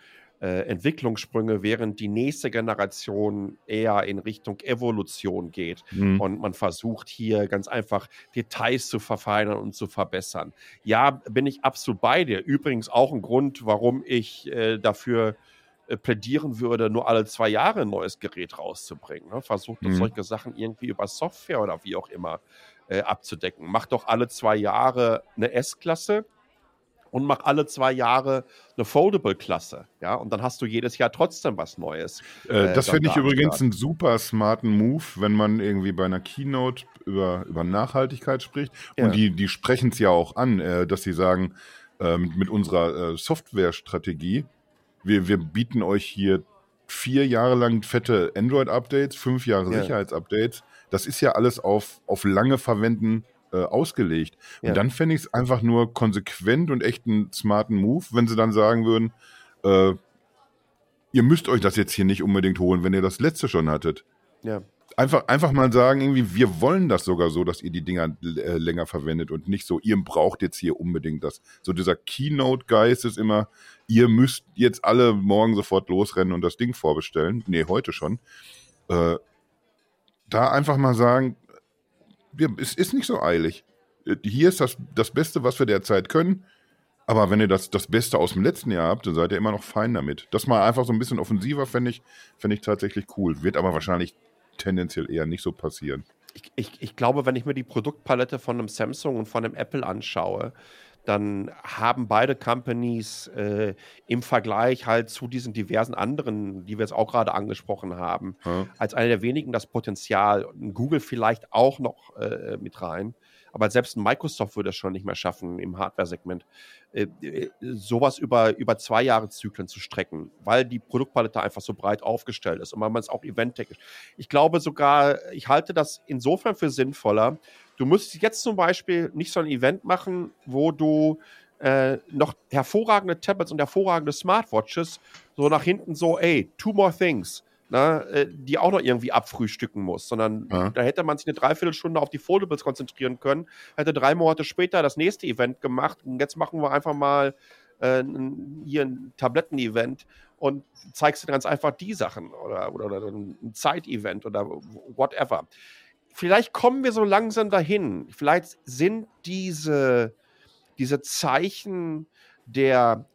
äh, Entwicklungssprünge, während die nächste Generation eher in Richtung Evolution geht. Hm. Und man versucht hier ganz einfach Details zu verfeinern und zu verbessern. Ja, bin ich absolut bei dir. Übrigens auch ein Grund, warum ich äh, dafür äh, plädieren würde, nur alle zwei Jahre ein neues Gerät rauszubringen. Ne? Versucht Mhm. solche Sachen irgendwie über Software oder wie auch immer äh, abzudecken. Macht doch alle zwei Jahre eine S-Klasse und mach alle zwei Jahre eine Foldable-Klasse. Ja, und dann hast du jedes Jahr trotzdem was Neues. Äh, äh, das finde ich da übrigens einen super smarten Move, wenn man irgendwie bei einer Keynote über, über Nachhaltigkeit spricht. Ja. Und die, die sprechen es ja auch an, äh, dass sie sagen, äh, mit, mit unserer äh, Softwarestrategie, wir, wir bieten euch hier vier Jahre lang fette Android-Updates, fünf Jahre Ja. Sicherheitsupdates. Das ist ja alles auf, auf lange Verwenden äh, ausgelegt. Ja. Und dann fände ich es einfach nur konsequent und echt einen smarten Move, wenn sie dann sagen würden, äh, ihr müsst euch das jetzt hier nicht unbedingt holen, wenn ihr das letzte schon hattet. Ja. Einfach, einfach mal sagen, irgendwie, wir wollen das sogar so, dass ihr die Dinger äh, länger verwendet und nicht so, ihr braucht jetzt hier unbedingt das. So dieser Keynote-Geist ist immer, ihr müsst jetzt alle morgen sofort losrennen und das Ding vorbestellen. Nee, heute schon. Äh, da einfach mal sagen, wir, es ist nicht so eilig. Äh, Hier ist das, das Beste, was wir derzeit können. Aber wenn ihr das, das Beste aus dem letzten Jahr habt, dann seid ihr immer noch fein damit. Das mal einfach so ein bisschen offensiver fände ich, fänd ich tatsächlich cool. Wird aber wahrscheinlich tendenziell eher nicht so passieren. ich, ich, ich glaube, wenn ich mir die Produktpalette von einem Samsung und von einem Apple anschaue, dann haben beide Companies äh, im Vergleich halt zu diesen diversen anderen, die wir jetzt auch gerade angesprochen haben, Ja. als eine der wenigen das Potenzial, Google vielleicht auch noch äh, mit rein, aber selbst ein Microsoft würde es schon nicht mehr schaffen im Hardware-Segment, äh, äh, sowas über, über zwei Jahre Zyklen zu strecken, weil die Produktpalette einfach so breit aufgestellt ist und weil man es auch eventtechnisch. Ich glaube sogar, ich halte das insofern für sinnvoller. Du müsstest jetzt zum Beispiel nicht so ein Event machen, wo du äh, noch hervorragende Tablets und hervorragende Smartwatches so nach hinten so, ey, two more things, na, äh, die auch noch irgendwie abfrühstücken muss, sondern Ja. da hätte man sich eine Dreiviertelstunde auf die Foldables konzentrieren können, hätte drei Monate später das nächste Event gemacht und jetzt machen wir einfach mal äh, hier ein Tabletten-Event und zeigst du ganz einfach die Sachen oder, oder, oder ein Zeit-Event oder whatever. Vielleicht kommen wir so langsam dahin. Vielleicht sind diese, diese Zeichen der,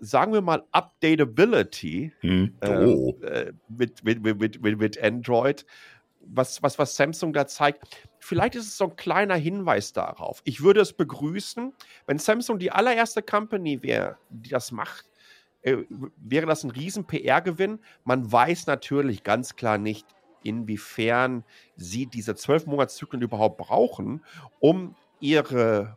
sagen wir mal, Updatability Hm? ähm, Oh. äh, mit, mit, mit, mit, mit, mit Android was, was, was Samsung da zeigt, vielleicht ist es so ein kleiner Hinweis darauf. Ich würde es begrüßen, wenn Samsung die allererste Company wäre, die das macht, äh, wäre das ein riesen PR-Gewinn. Man weiß natürlich ganz klar nicht, inwiefern sie diese zwölf Monatszyklen überhaupt brauchen, um ihre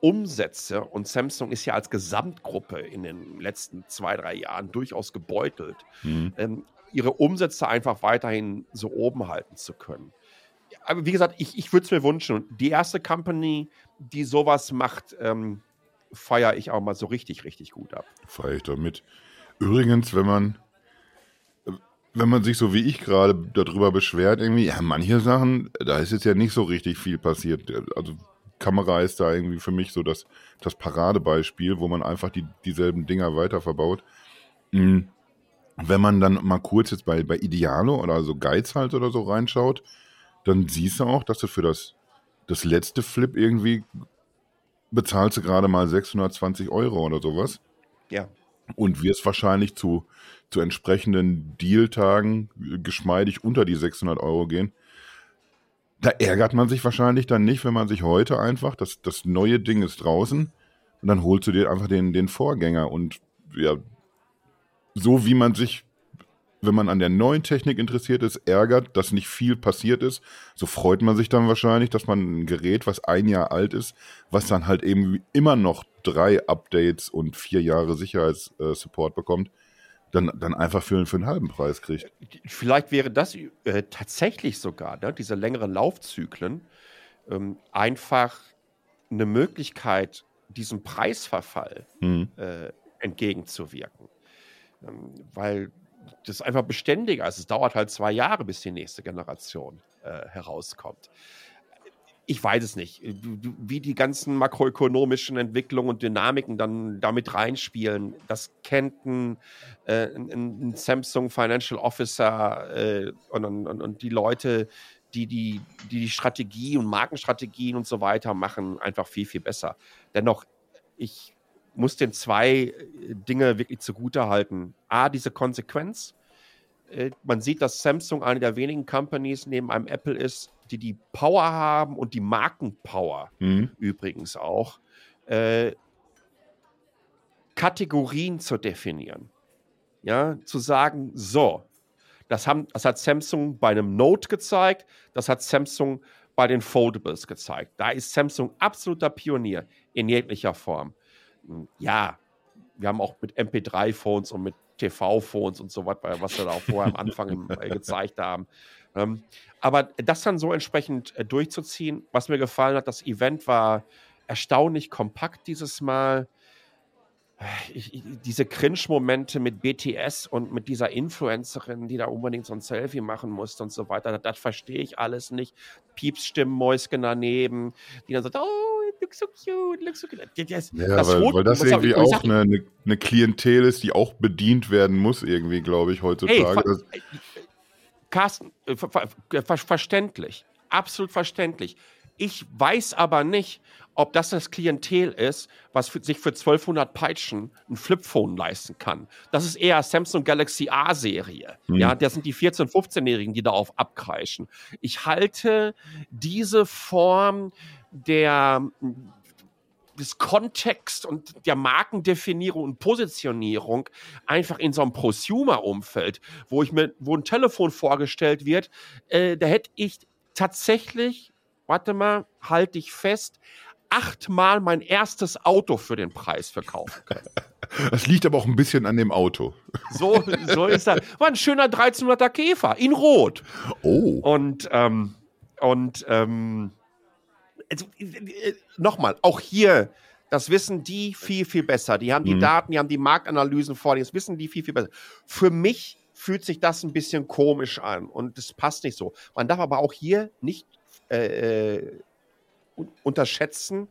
Umsätze, und Samsung ist ja als Gesamtgruppe in den letzten zwei, drei Jahren durchaus gebeutelt, mhm. ähm, ihre Umsätze einfach weiterhin so oben halten zu können. Aber wie gesagt, ich, ich würde es mir wünschen. Die erste Company, die sowas macht, ähm, feiere ich auch mal so richtig, richtig gut ab. Feiere ich damit. Übrigens, wenn man, wenn man sich so wie ich gerade darüber beschwert, irgendwie, ja, manche Sachen, da ist jetzt ja nicht so richtig viel passiert. Also Kamera ist da irgendwie für mich so das, das Paradebeispiel, wo man einfach die, dieselben Dinger weiter verbaut. Mhm. Wenn man dann mal kurz jetzt bei, bei Idealo oder so Geiz halt oder so reinschaut, dann siehst du auch, dass du für das, das letzte Flip irgendwie bezahlst du gerade mal 620 Euro oder sowas. Ja. Und wirst wahrscheinlich zu, zu entsprechenden Dealtagen geschmeidig unter die 600 Euro gehen. Da ärgert man sich wahrscheinlich dann nicht, wenn man sich heute einfach, das, das neue Ding ist draußen und dann holst du dir einfach den, den Vorgänger und ja, so wie man sich, wenn man an der neuen Technik interessiert ist, ärgert, dass nicht viel passiert ist, so freut man sich dann wahrscheinlich, dass man ein Gerät, was ein Jahr alt ist, was dann halt eben immer noch drei Updates und vier Jahre Sicherheitssupport bekommt, dann, dann einfach für, für einen halben Preis kriegt. Vielleicht wäre das äh, tatsächlich sogar, ne, diese längeren Laufzyklen, ähm, einfach eine Möglichkeit, diesem Preisverfall hm. äh, entgegenzuwirken. Ähm, weil das einfach beständiger ist. Es dauert halt zwei Jahre, bis die nächste Generation äh, herauskommt ich weiß es nicht, wie die ganzen makroökonomischen Entwicklungen und Dynamiken dann damit reinspielen. Das kennt ein, äh, ein, Samsung Financial Officer äh, und, und, und, die Leute, die die, die die Strategie und Markenstrategien und so weiter machen, einfach viel, viel besser. Dennoch, ich muss den zwei äh, Dinge wirklich zugute halten. A, diese Konsequenz. Äh, man sieht, dass Samsung eine der wenigen Companies neben einem Apple ist, die die Power haben und die Markenpower mhm. übrigens auch, äh, Kategorien zu definieren. Ja, zu sagen, so, das, haben, das hat Samsung bei einem Note gezeigt, das hat Samsung bei den Foldables gezeigt. Da ist Samsung absoluter Pionier in jeglicher Form. Ja, wir haben auch mit MP3-Phones und mit TV-Phones und so was, was wir da auch vorher am Anfang äh, gezeigt haben. Ähm, aber das dann so entsprechend äh, durchzuziehen, was mir gefallen hat, das Event war erstaunlich kompakt dieses Mal. Ich, ich, diese Cringe-Momente mit BTS und mit dieser Influencerin, die da unbedingt so ein Selfie machen musste und so weiter, das, das verstehe ich alles nicht. Piepsstimmen, Mäuschen daneben, die dann sagt, oh, look so cute, look so cute. Das, ja, das weil, weil, das irgendwie auch, auch eine, eine, eine, Klientel ist, die auch bedient werden muss, irgendwie, glaube ich, heutzutage. Hey, Carsten, äh, ver ver verständlich, absolut verständlich. Ich weiß aber nicht, ob das das Klientel ist, was für, sich für 1200 Peitschen ein Flipphone leisten kann. Das ist eher Samsung Galaxy A-Serie. Mhm. Ja, das sind die 14-, 15-Jährigen, die darauf abkreischen. Ich halte diese Form der des Kontext und der Markendefinierung und Positionierung einfach in so einem Prosumer-Umfeld, wo ich mir, wo ein Telefon vorgestellt wird, äh, da hätte ich tatsächlich, warte mal, halte ich fest, achtmal mein erstes Auto für den Preis verkaufen können. <laughs> Das liegt aber auch ein bisschen an dem Auto. So, so ist das. War ein schöner 1300er Käfer in Rot. Oh. Und, ähm, und, ähm, also, äh, äh, nochmal, auch hier, das wissen die viel, viel besser. Die haben die mhm. Daten, die haben die Marktanalysen vor, das wissen die viel, viel besser. Für mich fühlt sich das ein bisschen komisch an und das passt nicht so. Man darf aber auch hier nicht äh, äh unterschätzen,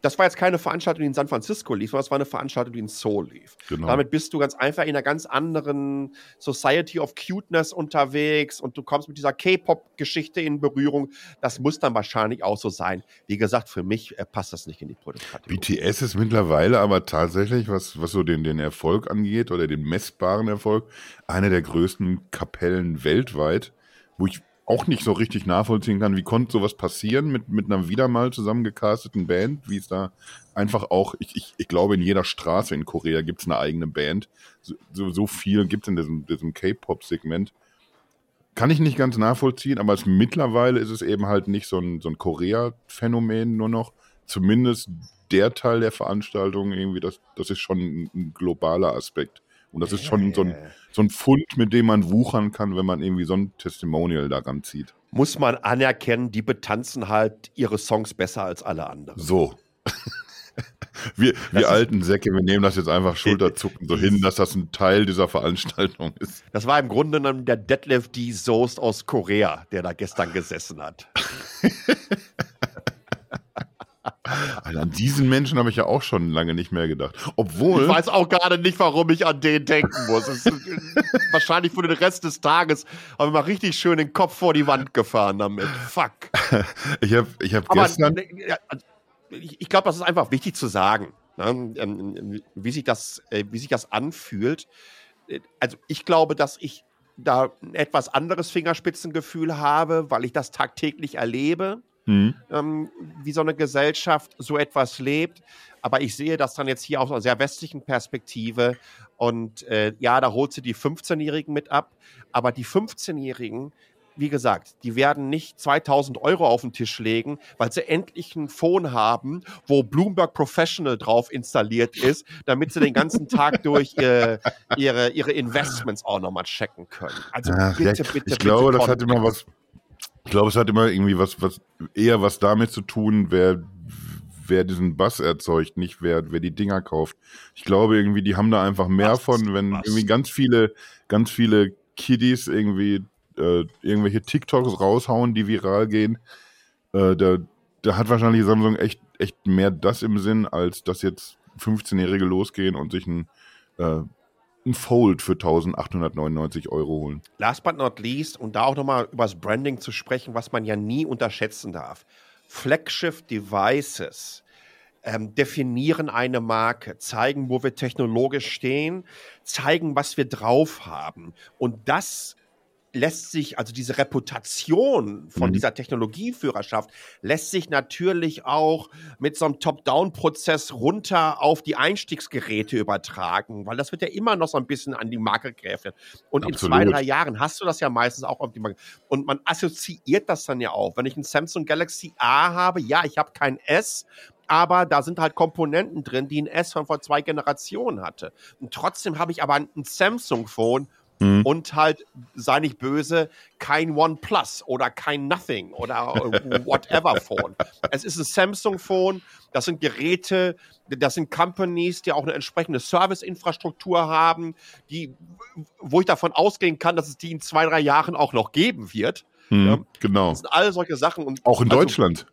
das war jetzt keine Veranstaltung, die in San Francisco lief, sondern es war eine Veranstaltung, die in Seoul lief. Genau. Damit bist du ganz einfach in einer ganz anderen Society of Cuteness unterwegs und du kommst mit dieser K-Pop-Geschichte in Berührung. Das muss dann wahrscheinlich auch so sein. Wie gesagt, für mich äh, passt das nicht in die Produktkategorie. BTS ist mittlerweile aber tatsächlich, was, was so den, den Erfolg angeht oder den messbaren Erfolg, eine der größten Kapellen weltweit, wo ich auch nicht so richtig nachvollziehen kann, wie konnte sowas passieren mit, mit einer wieder mal zusammengecasteten Band, wie es da einfach auch, ich, ich, ich glaube, in jeder Straße in Korea gibt es eine eigene Band. So, so viel gibt es in diesem, diesem K-Pop-Segment. Kann ich nicht ganz nachvollziehen, aber es, mittlerweile ist es eben halt nicht so ein, so ein Korea-Phänomen nur noch. Zumindest der Teil der Veranstaltung irgendwie, das, das ist schon ein, ein globaler Aspekt. Und das ist schon so ein, so ein Fund, mit dem man wuchern kann, wenn man irgendwie so ein Testimonial daran zieht. Muss man anerkennen, die betanzen halt ihre Songs besser als alle anderen. So. <laughs> wir, wir alten Säcke, wir nehmen das jetzt einfach schulterzucken so hin, dass das ein Teil dieser Veranstaltung ist. Das war im Grunde genommen der Deadlift D. Soest aus Korea, der da gestern gesessen hat. <laughs> Also an diesen Menschen habe ich ja auch schon lange nicht mehr gedacht. Obwohl. Ich weiß auch gerade nicht, warum ich an den denken muss. Ist, wahrscheinlich für den Rest des Tages habe ich mal richtig schön den Kopf vor die Wand gefahren damit. Fuck. ich <laughs> habe ich hab gestern. Also, ich, glaube, das ist einfach wichtig zu sagen, ne? Ähm, wie, sich das, äh, wie sich das anfühlt. Äh, also, ich glaube, dass ich da ein etwas anderes Fingerspitzengefühl habe, weil ich das tagtäglich erlebe mhm. ähm, wie so eine Gesellschaft so etwas lebt. Aber ich sehe das dann jetzt hier aus einer sehr westlichen Perspektive. Und äh, ja, da holt sie die 15-Jährigen mit ab. Aber die 15-Jährigen, wie gesagt, die werden nicht 2000 Euro auf den Tisch legen, weil sie endlich ein Phone haben, wo Bloomberg Professional drauf installiert ist, damit sie den ganzen Tag <laughs> durch ihre, ihre, ihre Investments auch nochmal checken können. Also Ach, bitte, bitte, ich bitte. glaube, das hat immer was ich glaube, es hat immer irgendwie was, was eher was damit zu tun, wer, wer diesen Bass erzeugt, nicht wer, wer die Dinger kauft. Ich glaube irgendwie, die haben da einfach mehr was, von, wenn was? irgendwie ganz viele, ganz viele Kiddies irgendwie äh, irgendwelche TikToks raushauen, die viral gehen. Äh, da, da hat wahrscheinlich Samsung echt, echt mehr das im Sinn, als dass jetzt 15-Jährige losgehen und sich ein äh, ein Fold für 1899 Euro holen. Last but not least, und da auch nochmal über das Branding zu sprechen, was man ja nie unterschätzen darf. Flagship Devices ähm, definieren eine Marke, zeigen, wo wir technologisch stehen, zeigen, was wir drauf haben. Und das lässt sich, also diese Reputation von mhm. dieser Technologieführerschaft, lässt sich natürlich auch mit so einem Top-Down-Prozess runter auf die Einstiegsgeräte übertragen, weil das wird ja immer noch so ein bisschen an die Marke gräfelt. Und Absolut. in zwei, drei Jahren hast du das ja meistens auch auf die Marke. Und man assoziiert das dann ja auch. Wenn ich ein Samsung Galaxy A habe, ja, ich habe kein S, aber da sind halt Komponenten drin, die ein S von vor zwei Generationen hatte. Und trotzdem habe ich aber ein Samsung-Phone, Mhm. Und halt, sei nicht böse, kein OnePlus oder kein Nothing oder whatever <laughs> Phone. es ist ein Samsung-Phone, das sind Geräte, das sind Companies, die auch eine entsprechende Serviceinfrastruktur haben, die, wo ich davon ausgehen kann, dass es die in zwei, drei Jahren auch noch geben wird. Mhm, ja. Genau. Das sind all solche Sachen. Und auch in also, Deutschland.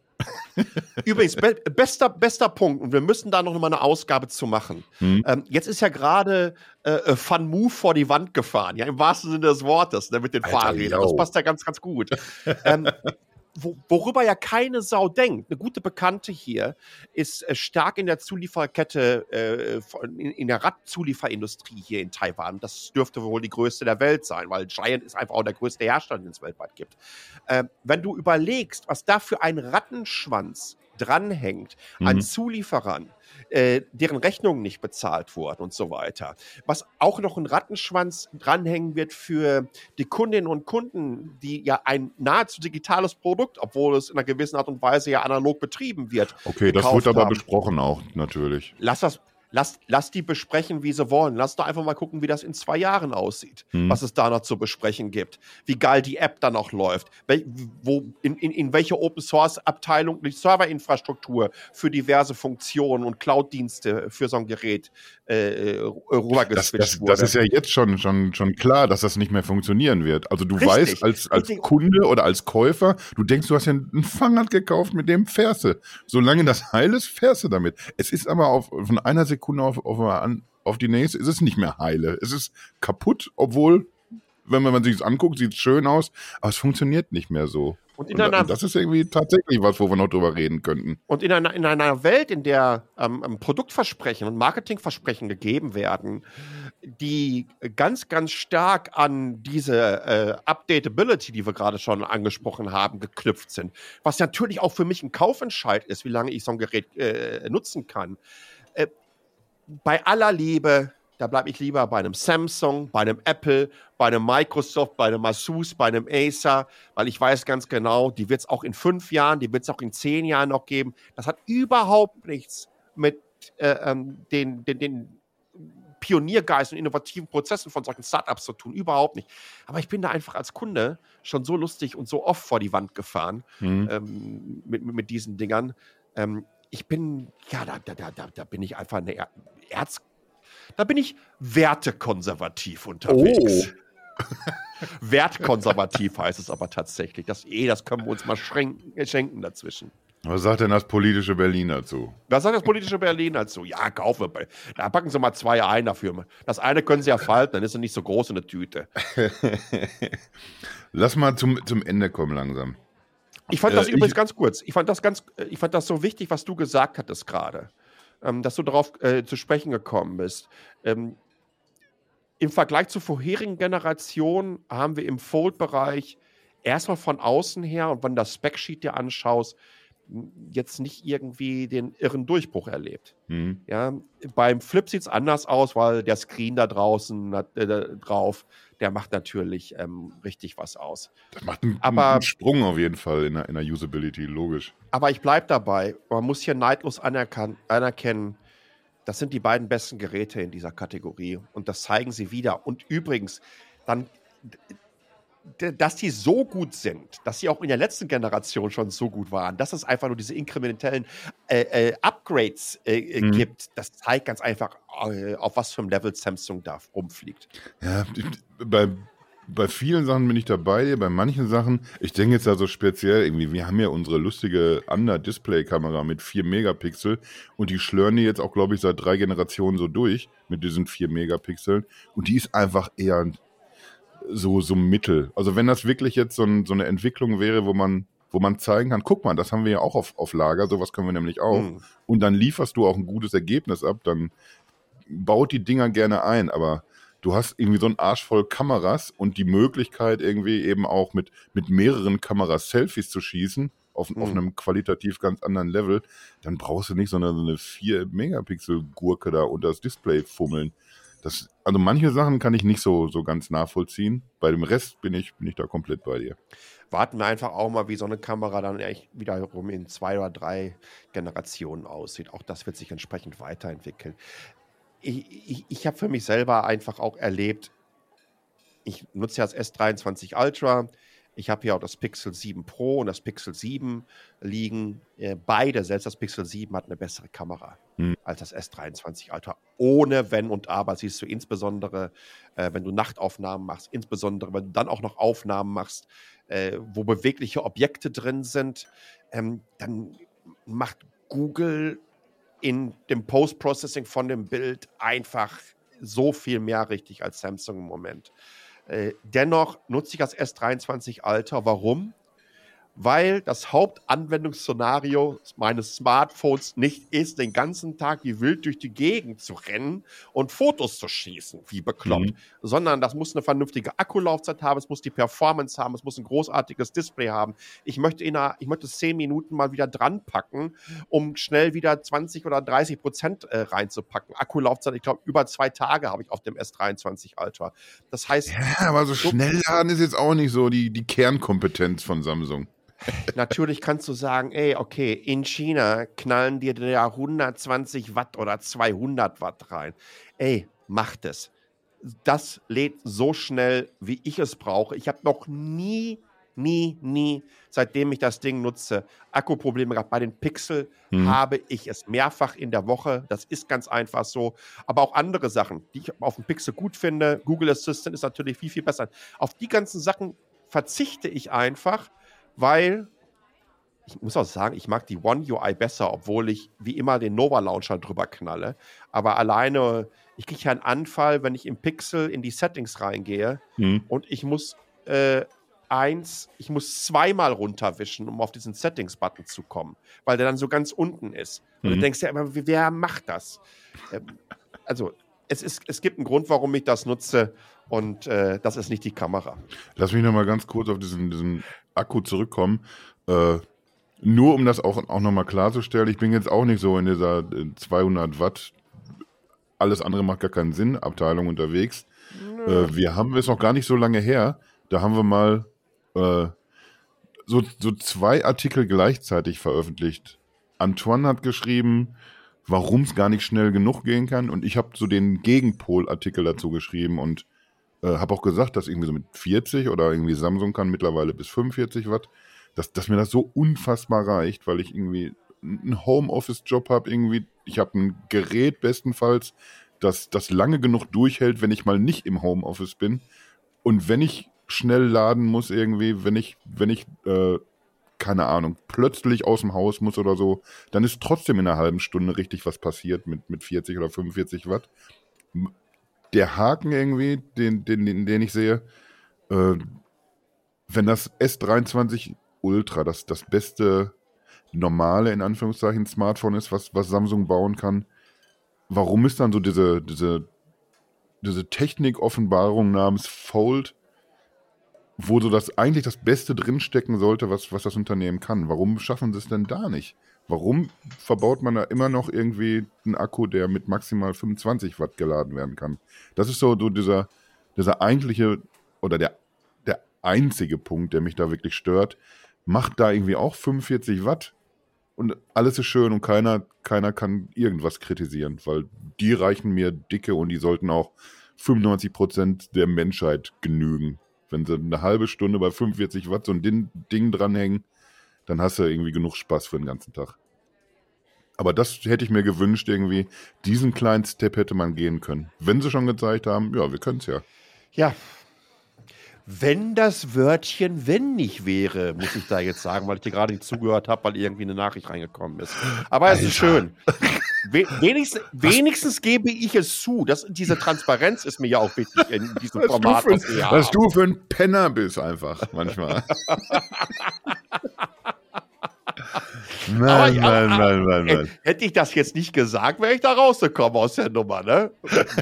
Übrigens, be bester, bester Punkt, und wir müssen da noch mal eine Ausgabe zu machen. Hm. Ähm, jetzt ist ja gerade äh, äh Fun Move vor die Wand gefahren, ja, im wahrsten Sinne des Wortes, ne, mit den Alter, Fahrrädern. Das passt ja ganz, ganz gut. ähm, wo, worüber ja keine Sau denkt. Eine gute Bekannte hier ist äh, stark in der Zulieferkette, äh, in, in, der Radzulieferindustrie hier in Taiwan. Das dürfte wohl die größte der Welt sein, weil Giant ist einfach auch der größte Hersteller, den es weltweit gibt. Äh, wenn du überlegst, was da für ein Rattenschwanz dranhängt mhm. an Zulieferern, äh, deren Rechnungen nicht bezahlt wurden und so weiter. Was auch noch ein Rattenschwanz dranhängen wird für die Kundinnen und Kunden, die ja ein nahezu digitales Produkt, obwohl es in einer gewissen Art und Weise ja analog betrieben wird. Okay, das wird aber haben. besprochen auch natürlich. Lass das, lass, lass die besprechen, wie sie wollen. Lass doch einfach mal gucken, wie das in zwei Jahren aussieht, hm. was es da noch zu besprechen gibt, wie geil die App dann noch läuft, wel, wo, in, in, in welche Open Source Abteilung die Serverinfrastruktur für diverse Funktionen und Cloud-Dienste für so ein Gerät äh, rübergeswitcht das, das, wurde. Das ist ja jetzt schon, schon, schon klar, dass das nicht mehr funktionieren wird. Also du Richtig. weißt als, als Kunde oder als Käufer, du denkst, du hast ja ein Fahrrad gekauft, mit dem fährst du. Solange das <laughs> heil ist, fährst du damit. Es ist aber auf, von einer Sekunde auf, auf, auf die nächste, ist es nicht mehr heile. Es ist kaputt, obwohl, wenn man sich das anguckt, sieht es schön aus, aber es funktioniert nicht mehr so. Und, in und, einer, das ist irgendwie tatsächlich was, wo wir noch drüber reden könnten. Und in einer, in einer Welt, in der ähm, Produktversprechen und Marketingversprechen gegeben werden, die ganz, ganz stark an diese äh, Updatability, die wir gerade schon angesprochen haben, geknüpft sind. Was natürlich auch für mich ein Kaufentscheid ist, wie lange ich so ein Gerät äh, nutzen kann. Äh, bei aller Liebe, da bleibe ich lieber bei einem Samsung, bei einem Apple, bei einem Microsoft, bei einem Asus, bei einem Acer, weil ich weiß ganz genau, die wird es auch in fünf Jahren, die wird es auch in zehn Jahren noch geben. Das hat überhaupt nichts mit äh, ähm, den, den, den Pioniergeist und innovativen Prozessen von solchen Startups zu tun. Überhaupt nicht. Aber ich bin da einfach als Kunde schon so lustig und so oft vor die Wand gefahren mhm. ähm, mit, mit, diesen Dingern. Ähm, ich bin, ja, da, da, da, da bin ich einfach eine Erz. Da bin ich wertekonservativ unterwegs. Oh. <laughs> Wertkonservativ heißt es aber tatsächlich. Das eh, das können wir uns mal schenken, schenken dazwischen. Was sagt denn das politische Berlin dazu? Was sagt das politische Berlin dazu? Ja, kaufen wir. Da packen Sie mal zwei ein dafür. Das eine können Sie ja falten, dann ist es nicht so groß in der Tüte. <laughs> Lass mal zum, zum Ende kommen langsam. Ich fand das äh, übrigens ich, ganz kurz. Ich fand das ganz, ich fand das so wichtig, was du gesagt hattest gerade, ähm, dass du darauf äh, zu sprechen gekommen bist. Ähm, Im Vergleich zur vorherigen Generation haben wir im Fold-Bereich erstmal von außen her und wenn das Spec-Sheet dir anschaust, jetzt nicht irgendwie den irren Durchbruch erlebt. Mhm. Ja, beim Flip sieht es anders aus, weil der Screen da draußen äh, drauf, der macht natürlich ähm, richtig was aus. Das macht einen, aber, einen Sprung auf jeden Fall in der, in der Usability, logisch. Aber ich bleibe dabei. Man muss hier neidlos anerkennen, das sind die beiden besten Geräte in dieser Kategorie und das zeigen sie wieder. Und übrigens, dann dass die so gut sind, dass sie auch in der letzten Generation schon so gut waren, dass es einfach nur diese inkrementellen äh, äh, Upgrades äh, äh mhm. gibt, das zeigt ganz einfach, äh, auf was für einem Level Samsung da rumfliegt. Ja, bei, bei vielen Sachen bin ich dabei, bei manchen Sachen, ich denke jetzt also speziell irgendwie, wir haben ja unsere lustige Under-Display-Kamera mit 4 Megapixel und die schlören die jetzt auch, glaube ich, seit drei Generationen so durch mit diesen 4 Megapixeln und die ist einfach eher so, so Mittel. Also wenn das wirklich jetzt so, ein, so, eine Entwicklung wäre, wo man, wo man zeigen kann, guck mal, das haben wir ja auch auf, auf Lager, sowas können wir nämlich auch. Mhm. Und dann lieferst du auch ein gutes Ergebnis ab, dann baut die Dinger gerne ein, aber du hast irgendwie so einen Arsch voll Kameras und die Möglichkeit irgendwie eben auch mit, mit mehreren Kameras Selfies zu schießen, auf, mhm. auf einem qualitativ ganz anderen Level, dann brauchst du nicht so eine, so eine 4-Megapixel-Gurke da unter das Display fummeln. Das, also manche Sachen kann ich nicht so, so ganz nachvollziehen. Bei dem Rest bin ich, bin ich da komplett bei dir. Warten wir einfach auch mal, wie so eine Kamera dann echt wiederum in zwei oder drei Generationen aussieht. Auch das wird sich entsprechend weiterentwickeln. Ich, ich, ich habe für mich selber einfach auch erlebt, ich nutze ja das S23 Ultra, ich habe hier auch das Pixel 7 Pro und das Pixel 7 liegen. Äh, beide, selbst das Pixel 7 hat eine bessere Kamera hm. als das S23 Ultra. Ohne Wenn und Aber siehst du insbesondere, äh, wenn du Nachtaufnahmen machst, insbesondere wenn du dann auch noch Aufnahmen machst, äh, wo bewegliche Objekte drin sind, ähm, dann macht Google in dem Post-Processing von dem Bild einfach so viel mehr richtig als Samsung im Moment. Äh, dennoch nutze ich das S23 Alter. Warum? Weil das Hauptanwendungsszenario meines Smartphones nicht ist, den ganzen Tag wie wild durch die Gegend zu rennen und Fotos zu schießen, wie bekloppt, mhm. sondern das muss eine vernünftige Akkulaufzeit haben, es muss die Performance haben, es muss ein großartiges Display haben. Ich möchte in einer, ich möchte zehn Minuten mal wieder dran packen, um schnell wieder 20 oder 30 Prozent äh, reinzupacken. Akkulaufzeit, ich glaube, über zwei Tage habe ich auf dem S23 Ultra. Das heißt. Ja, aber so schnell laden ist jetzt auch nicht so die, die Kernkompetenz von Samsung. Natürlich kannst du sagen, ey, okay, in China knallen dir da 120 Watt oder 200 Watt rein. Ey, mach das. Das lädt so schnell, wie ich es brauche. Ich habe noch nie, nie, nie, seitdem ich das Ding nutze, Akkuprobleme gehabt. Bei den Pixel hm. habe ich es mehrfach in der Woche. Das ist ganz einfach so. Aber auch andere Sachen, die ich auf dem Pixel gut finde. Google Assistant ist natürlich viel, viel besser. Auf die ganzen Sachen verzichte ich einfach weil ich muss auch sagen, ich mag die One UI besser, obwohl ich wie immer den Nova Launcher drüber knalle. Aber alleine, ich kriege ja einen Anfall, wenn ich im Pixel in die Settings reingehe mhm. und ich muss äh, eins, ich muss zweimal runterwischen, um auf diesen Settings-Button zu kommen, weil der dann so ganz unten ist. Und du mhm. denkst ja immer, wer macht das? Ähm, also es, ist, es gibt einen Grund, warum ich das nutze und äh, das ist nicht die Kamera. Lass mich nochmal ganz kurz auf diesen, diesen Akku zurückkommen. Äh, nur um das auch, auch nochmal klarzustellen, ich bin jetzt auch nicht so in dieser 200 äh, Watt, alles andere macht gar keinen Sinn, Abteilung unterwegs. Äh, wir haben es noch gar nicht so lange her, da haben wir mal äh, so, so zwei Artikel gleichzeitig veröffentlicht. Antoine hat geschrieben, warum es gar nicht schnell genug gehen kann und ich habe so den Gegenpol-Artikel dazu geschrieben und äh, habe auch gesagt, dass irgendwie so mit 40 oder irgendwie Samsung kann mittlerweile bis 45 Watt dass, dass mir das so unfassbar reicht, weil ich irgendwie einen Homeoffice-Job habe, irgendwie, ich habe ein Gerät bestenfalls, das, das lange genug durchhält, wenn ich mal nicht im Homeoffice bin. Und wenn ich schnell laden muss, irgendwie, wenn ich, wenn ich, äh, keine Ahnung, plötzlich aus dem Haus muss oder so, dann ist trotzdem in einer halben Stunde richtig was passiert mit, mit 40 oder 45 Watt. Der Haken irgendwie, den, den, den, ich sehe, äh, wenn das S23 Ultra das, das beste normale, in Anführungszeichen, Smartphone ist, was, was Samsung bauen kann. Warum ist dann so diese, diese, diese Technik-Offenbarung namens Fold, wo so das eigentlich das Beste drinstecken sollte, was, was das Unternehmen kann? Warum schaffen sie es denn da nicht? Warum verbaut man da immer noch irgendwie einen Akku, der mit maximal 25 Watt geladen werden kann? Das ist so, so dieser, dieser eigentliche oder der, der einzige Punkt, der mich da wirklich stört macht da irgendwie auch 45 Watt und alles ist schön und keiner, keiner kann irgendwas kritisieren, weil die reichen mir dicke und die sollten auch 95 Prozent der Menschheit genügen. Wenn sie eine halbe Stunde bei 45 Watt so ein Ding, Ding dranhängen, dann hast du irgendwie genug Spaß für den ganzen Tag. Aber das hätte ich mir gewünscht, irgendwie. Diesen kleinen Step hätte man gehen können. Wenn sie schon gezeigt haben, ja, wir können es ja. Ja, wenn das Wörtchen wenn nicht wäre, muss ich da jetzt sagen, weil ich dir gerade nicht zugehört habe, weil irgendwie eine Nachricht reingekommen ist. Aber es ist schön. <laughs> wenigstens, wenigstens gebe ich es zu. Das, diese Transparenz ist mir ja auch wichtig in diesem was Format. Du für, was du für ein Penner bist, einfach manchmal. <laughs> Nein, nein, nein, nein, nein. Hätte ich das jetzt nicht gesagt, wäre ich da rausgekommen aus der Nummer, ne?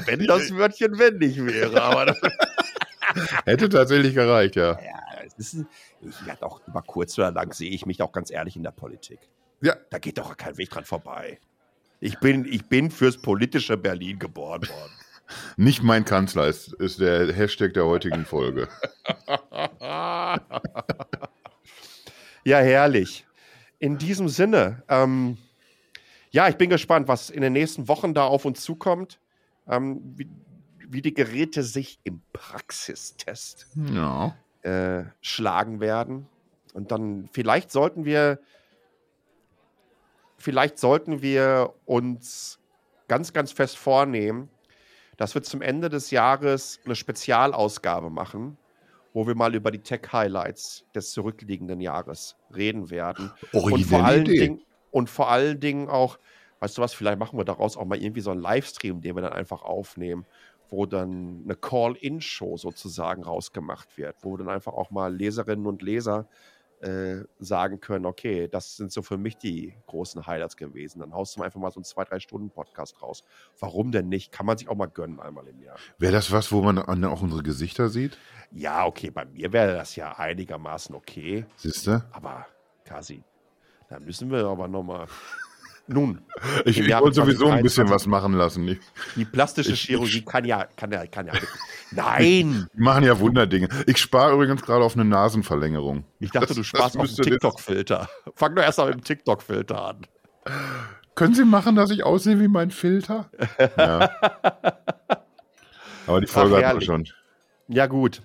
Wenn <laughs> das Wörtchen wenn nicht wäre. Aber <laughs> Hätte tatsächlich gereicht, ja. Ja, ist, ich werde auch über kurz oder lang sehe ich mich auch ganz ehrlich in der Politik. Ja. Da geht doch kein Weg dran vorbei. Ich bin, ich bin fürs politische Berlin geboren worden. <laughs> Nicht mein Kanzler ist, ist der Hashtag der heutigen Folge. ja, herrlich. In diesem Sinne, ähm, ja, ich bin gespannt, was in den nächsten Wochen da auf uns zukommt. Ähm, wie, wie die Geräte sich im Praxistest ja. äh, schlagen werden. Und dann vielleicht sollten wir, vielleicht sollten wir uns ganz, ganz fest vornehmen, dass wir zum Ende des Jahres eine Spezialausgabe machen, wo wir mal über die Tech-Highlights des zurückliegenden Jahres reden werden. und vor allen Idee. Dingen und vor allen Dingen auch, weißt du was, vielleicht machen wir daraus auch mal irgendwie so einen Livestream, den wir dann einfach aufnehmen wo dann eine Call-In-Show sozusagen rausgemacht wird, wo dann einfach auch mal Leserinnen und Leser äh, sagen können, okay, das sind so für mich die großen Highlights gewesen. Dann haust du einfach mal so einen zwei, drei Stunden Podcast raus. Warum denn nicht? Kann man sich auch mal gönnen einmal im Jahr. Wäre das was, wo man auch unsere Gesichter sieht? Ja, okay, bei mir wäre das ja einigermaßen okay. Siehst du? Aber, Kasi, da müssen wir aber nochmal nun. Ich, ich wollte sowieso ein bisschen was machen lassen. Ich, die plastische ich, Chirurgie kann ja, kann ja, kann ja. <laughs> Nein! Die machen ja Wunderdinge. Ich spare übrigens gerade auf eine Nasenverlängerung. Ich dachte, das, du sparst auf einen TikTok-Filter. Fang doch erst mal mit dem TikTok-Filter an. Können Sie machen, dass ich aussehe wie mein Filter? Ja. <laughs> Aber die Folge hatten wir schon. Ja, gut.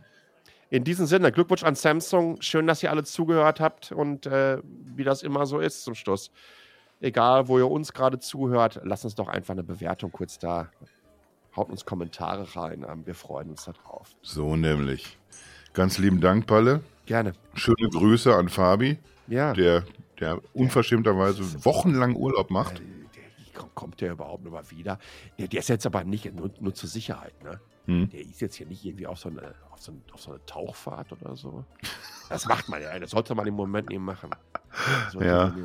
In diesem Sinne, Glückwunsch an Samsung. Schön, dass ihr alle zugehört habt und äh, wie das immer so ist zum Schluss egal wo ihr uns gerade zuhört, lasst uns doch einfach eine Bewertung kurz da. Haut uns Kommentare rein. Ähm, wir freuen uns darauf. So nämlich. Ganz lieben Dank, Palle. Gerne. Schöne Grüße an Fabi, ja. der, der unverschämterweise wochenlang Urlaub macht. kommt der überhaupt noch mal wieder? Der, der, ist jetzt aber nicht nur, nur zur Sicherheit, ne? Hm. Der ist jetzt hier nicht irgendwie auf so, eine, auf, so, auf so eine Tauchfahrt oder so. Das macht man ja, das sollte man im Moment nicht machen. Ja.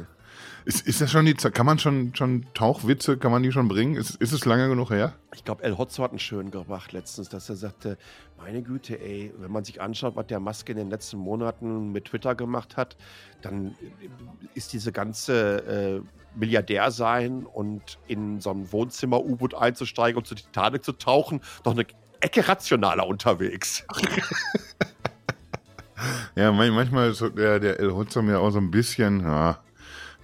Ist, ist das schon die Zeit? Kann man schon, schon Tauchwitze, kann man die schon bringen? Ist, ist es lange genug her? Ich glaube, El Hotzo hat einen schönen gemacht letztens, dass er sagte, meine Güte, ey, wenn man sich anschaut, was der Maske in den letzten Monaten mit Twitter gemacht hat, dann ist diese ganze äh, Milliardär sein und in so ein Wohnzimmer-U-Boot einzusteigen und zur Titanic zu tauchen, doch eine Ecke rationaler unterwegs. <laughs> ja, manchmal ist der, der El Hotzo mir auch so ein bisschen, ja,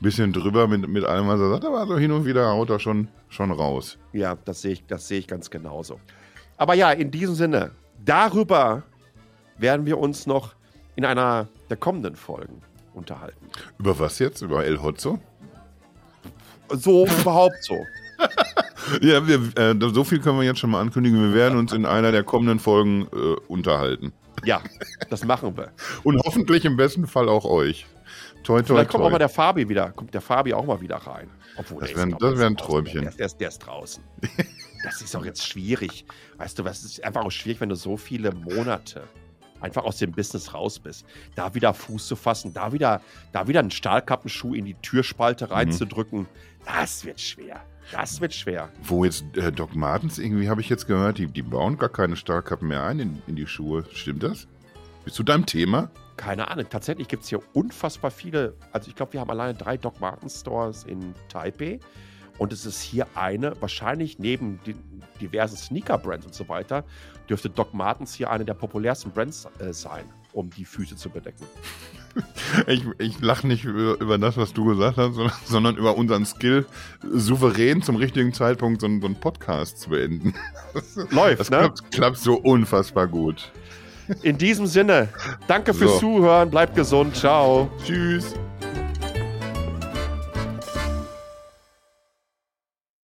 bisschen drüber mit, mit allem, was er sagt, aber so hin und wieder haut er schon, schon raus. Ja, das sehe ich, das ich ganz genauso. Aber ja, in diesem Sinne, darüber werden wir uns noch in einer der kommenden Folgen unterhalten. Über was jetzt? Über El Hotzo? So, überhaupt so. <laughs> ja, wir, äh, so viel können wir jetzt schon mal ankündigen. Wir werden uns in einer der kommenden Folgen äh, unterhalten. Ja, das machen wir. Und hoffentlich im besten Fall auch euch. Toi, toi, Vielleicht kommt toi. auch mal der Fabi wieder, kommt der Fabi auch mal wieder rein. Obwohl, das wäre wär ein Träumchen. Der, der, ist, der ist draußen. das ist auch jetzt schwierig. Weißt du, was ist einfach auch schwierig, wenn du so viele Monate einfach aus dem Business raus bist. Da wieder Fuß zu fassen, da wieder, da wieder einen Stahlkappenschuh in die Türspalte mhm. reinzudrücken, mhm. das wird schwer. Das wird schwer. Wo jetzt äh, Doc Martens, irgendwie habe ich jetzt gehört, die, die bauen gar keine Stahlkappen mehr ein in, in die Schuhe. Stimmt das? Bist du deinem Thema? Keine Ahnung. Tatsächlich gibt es hier unfassbar viele. Also, ich glaube, wir haben alleine drei Doc Martens Stores in Taipei. Und es ist hier eine, wahrscheinlich neben den diversen Sneaker-Brands und so weiter, dürfte Doc Martens hier eine der populärsten Brands äh, sein, um die Füße zu bedecken. <laughs> Ich, ich lache nicht über, über, das, was du gesagt hast, sondern, sondern, über unseren Skill, souverän zum richtigen Zeitpunkt so, so einen Podcast zu beenden. <laughs> Läuft, das ne? Klappt, klappt so unfassbar gut. In diesem Sinne, danke fürs so. Zuhören, bleibt gesund, ciao. Tschüss.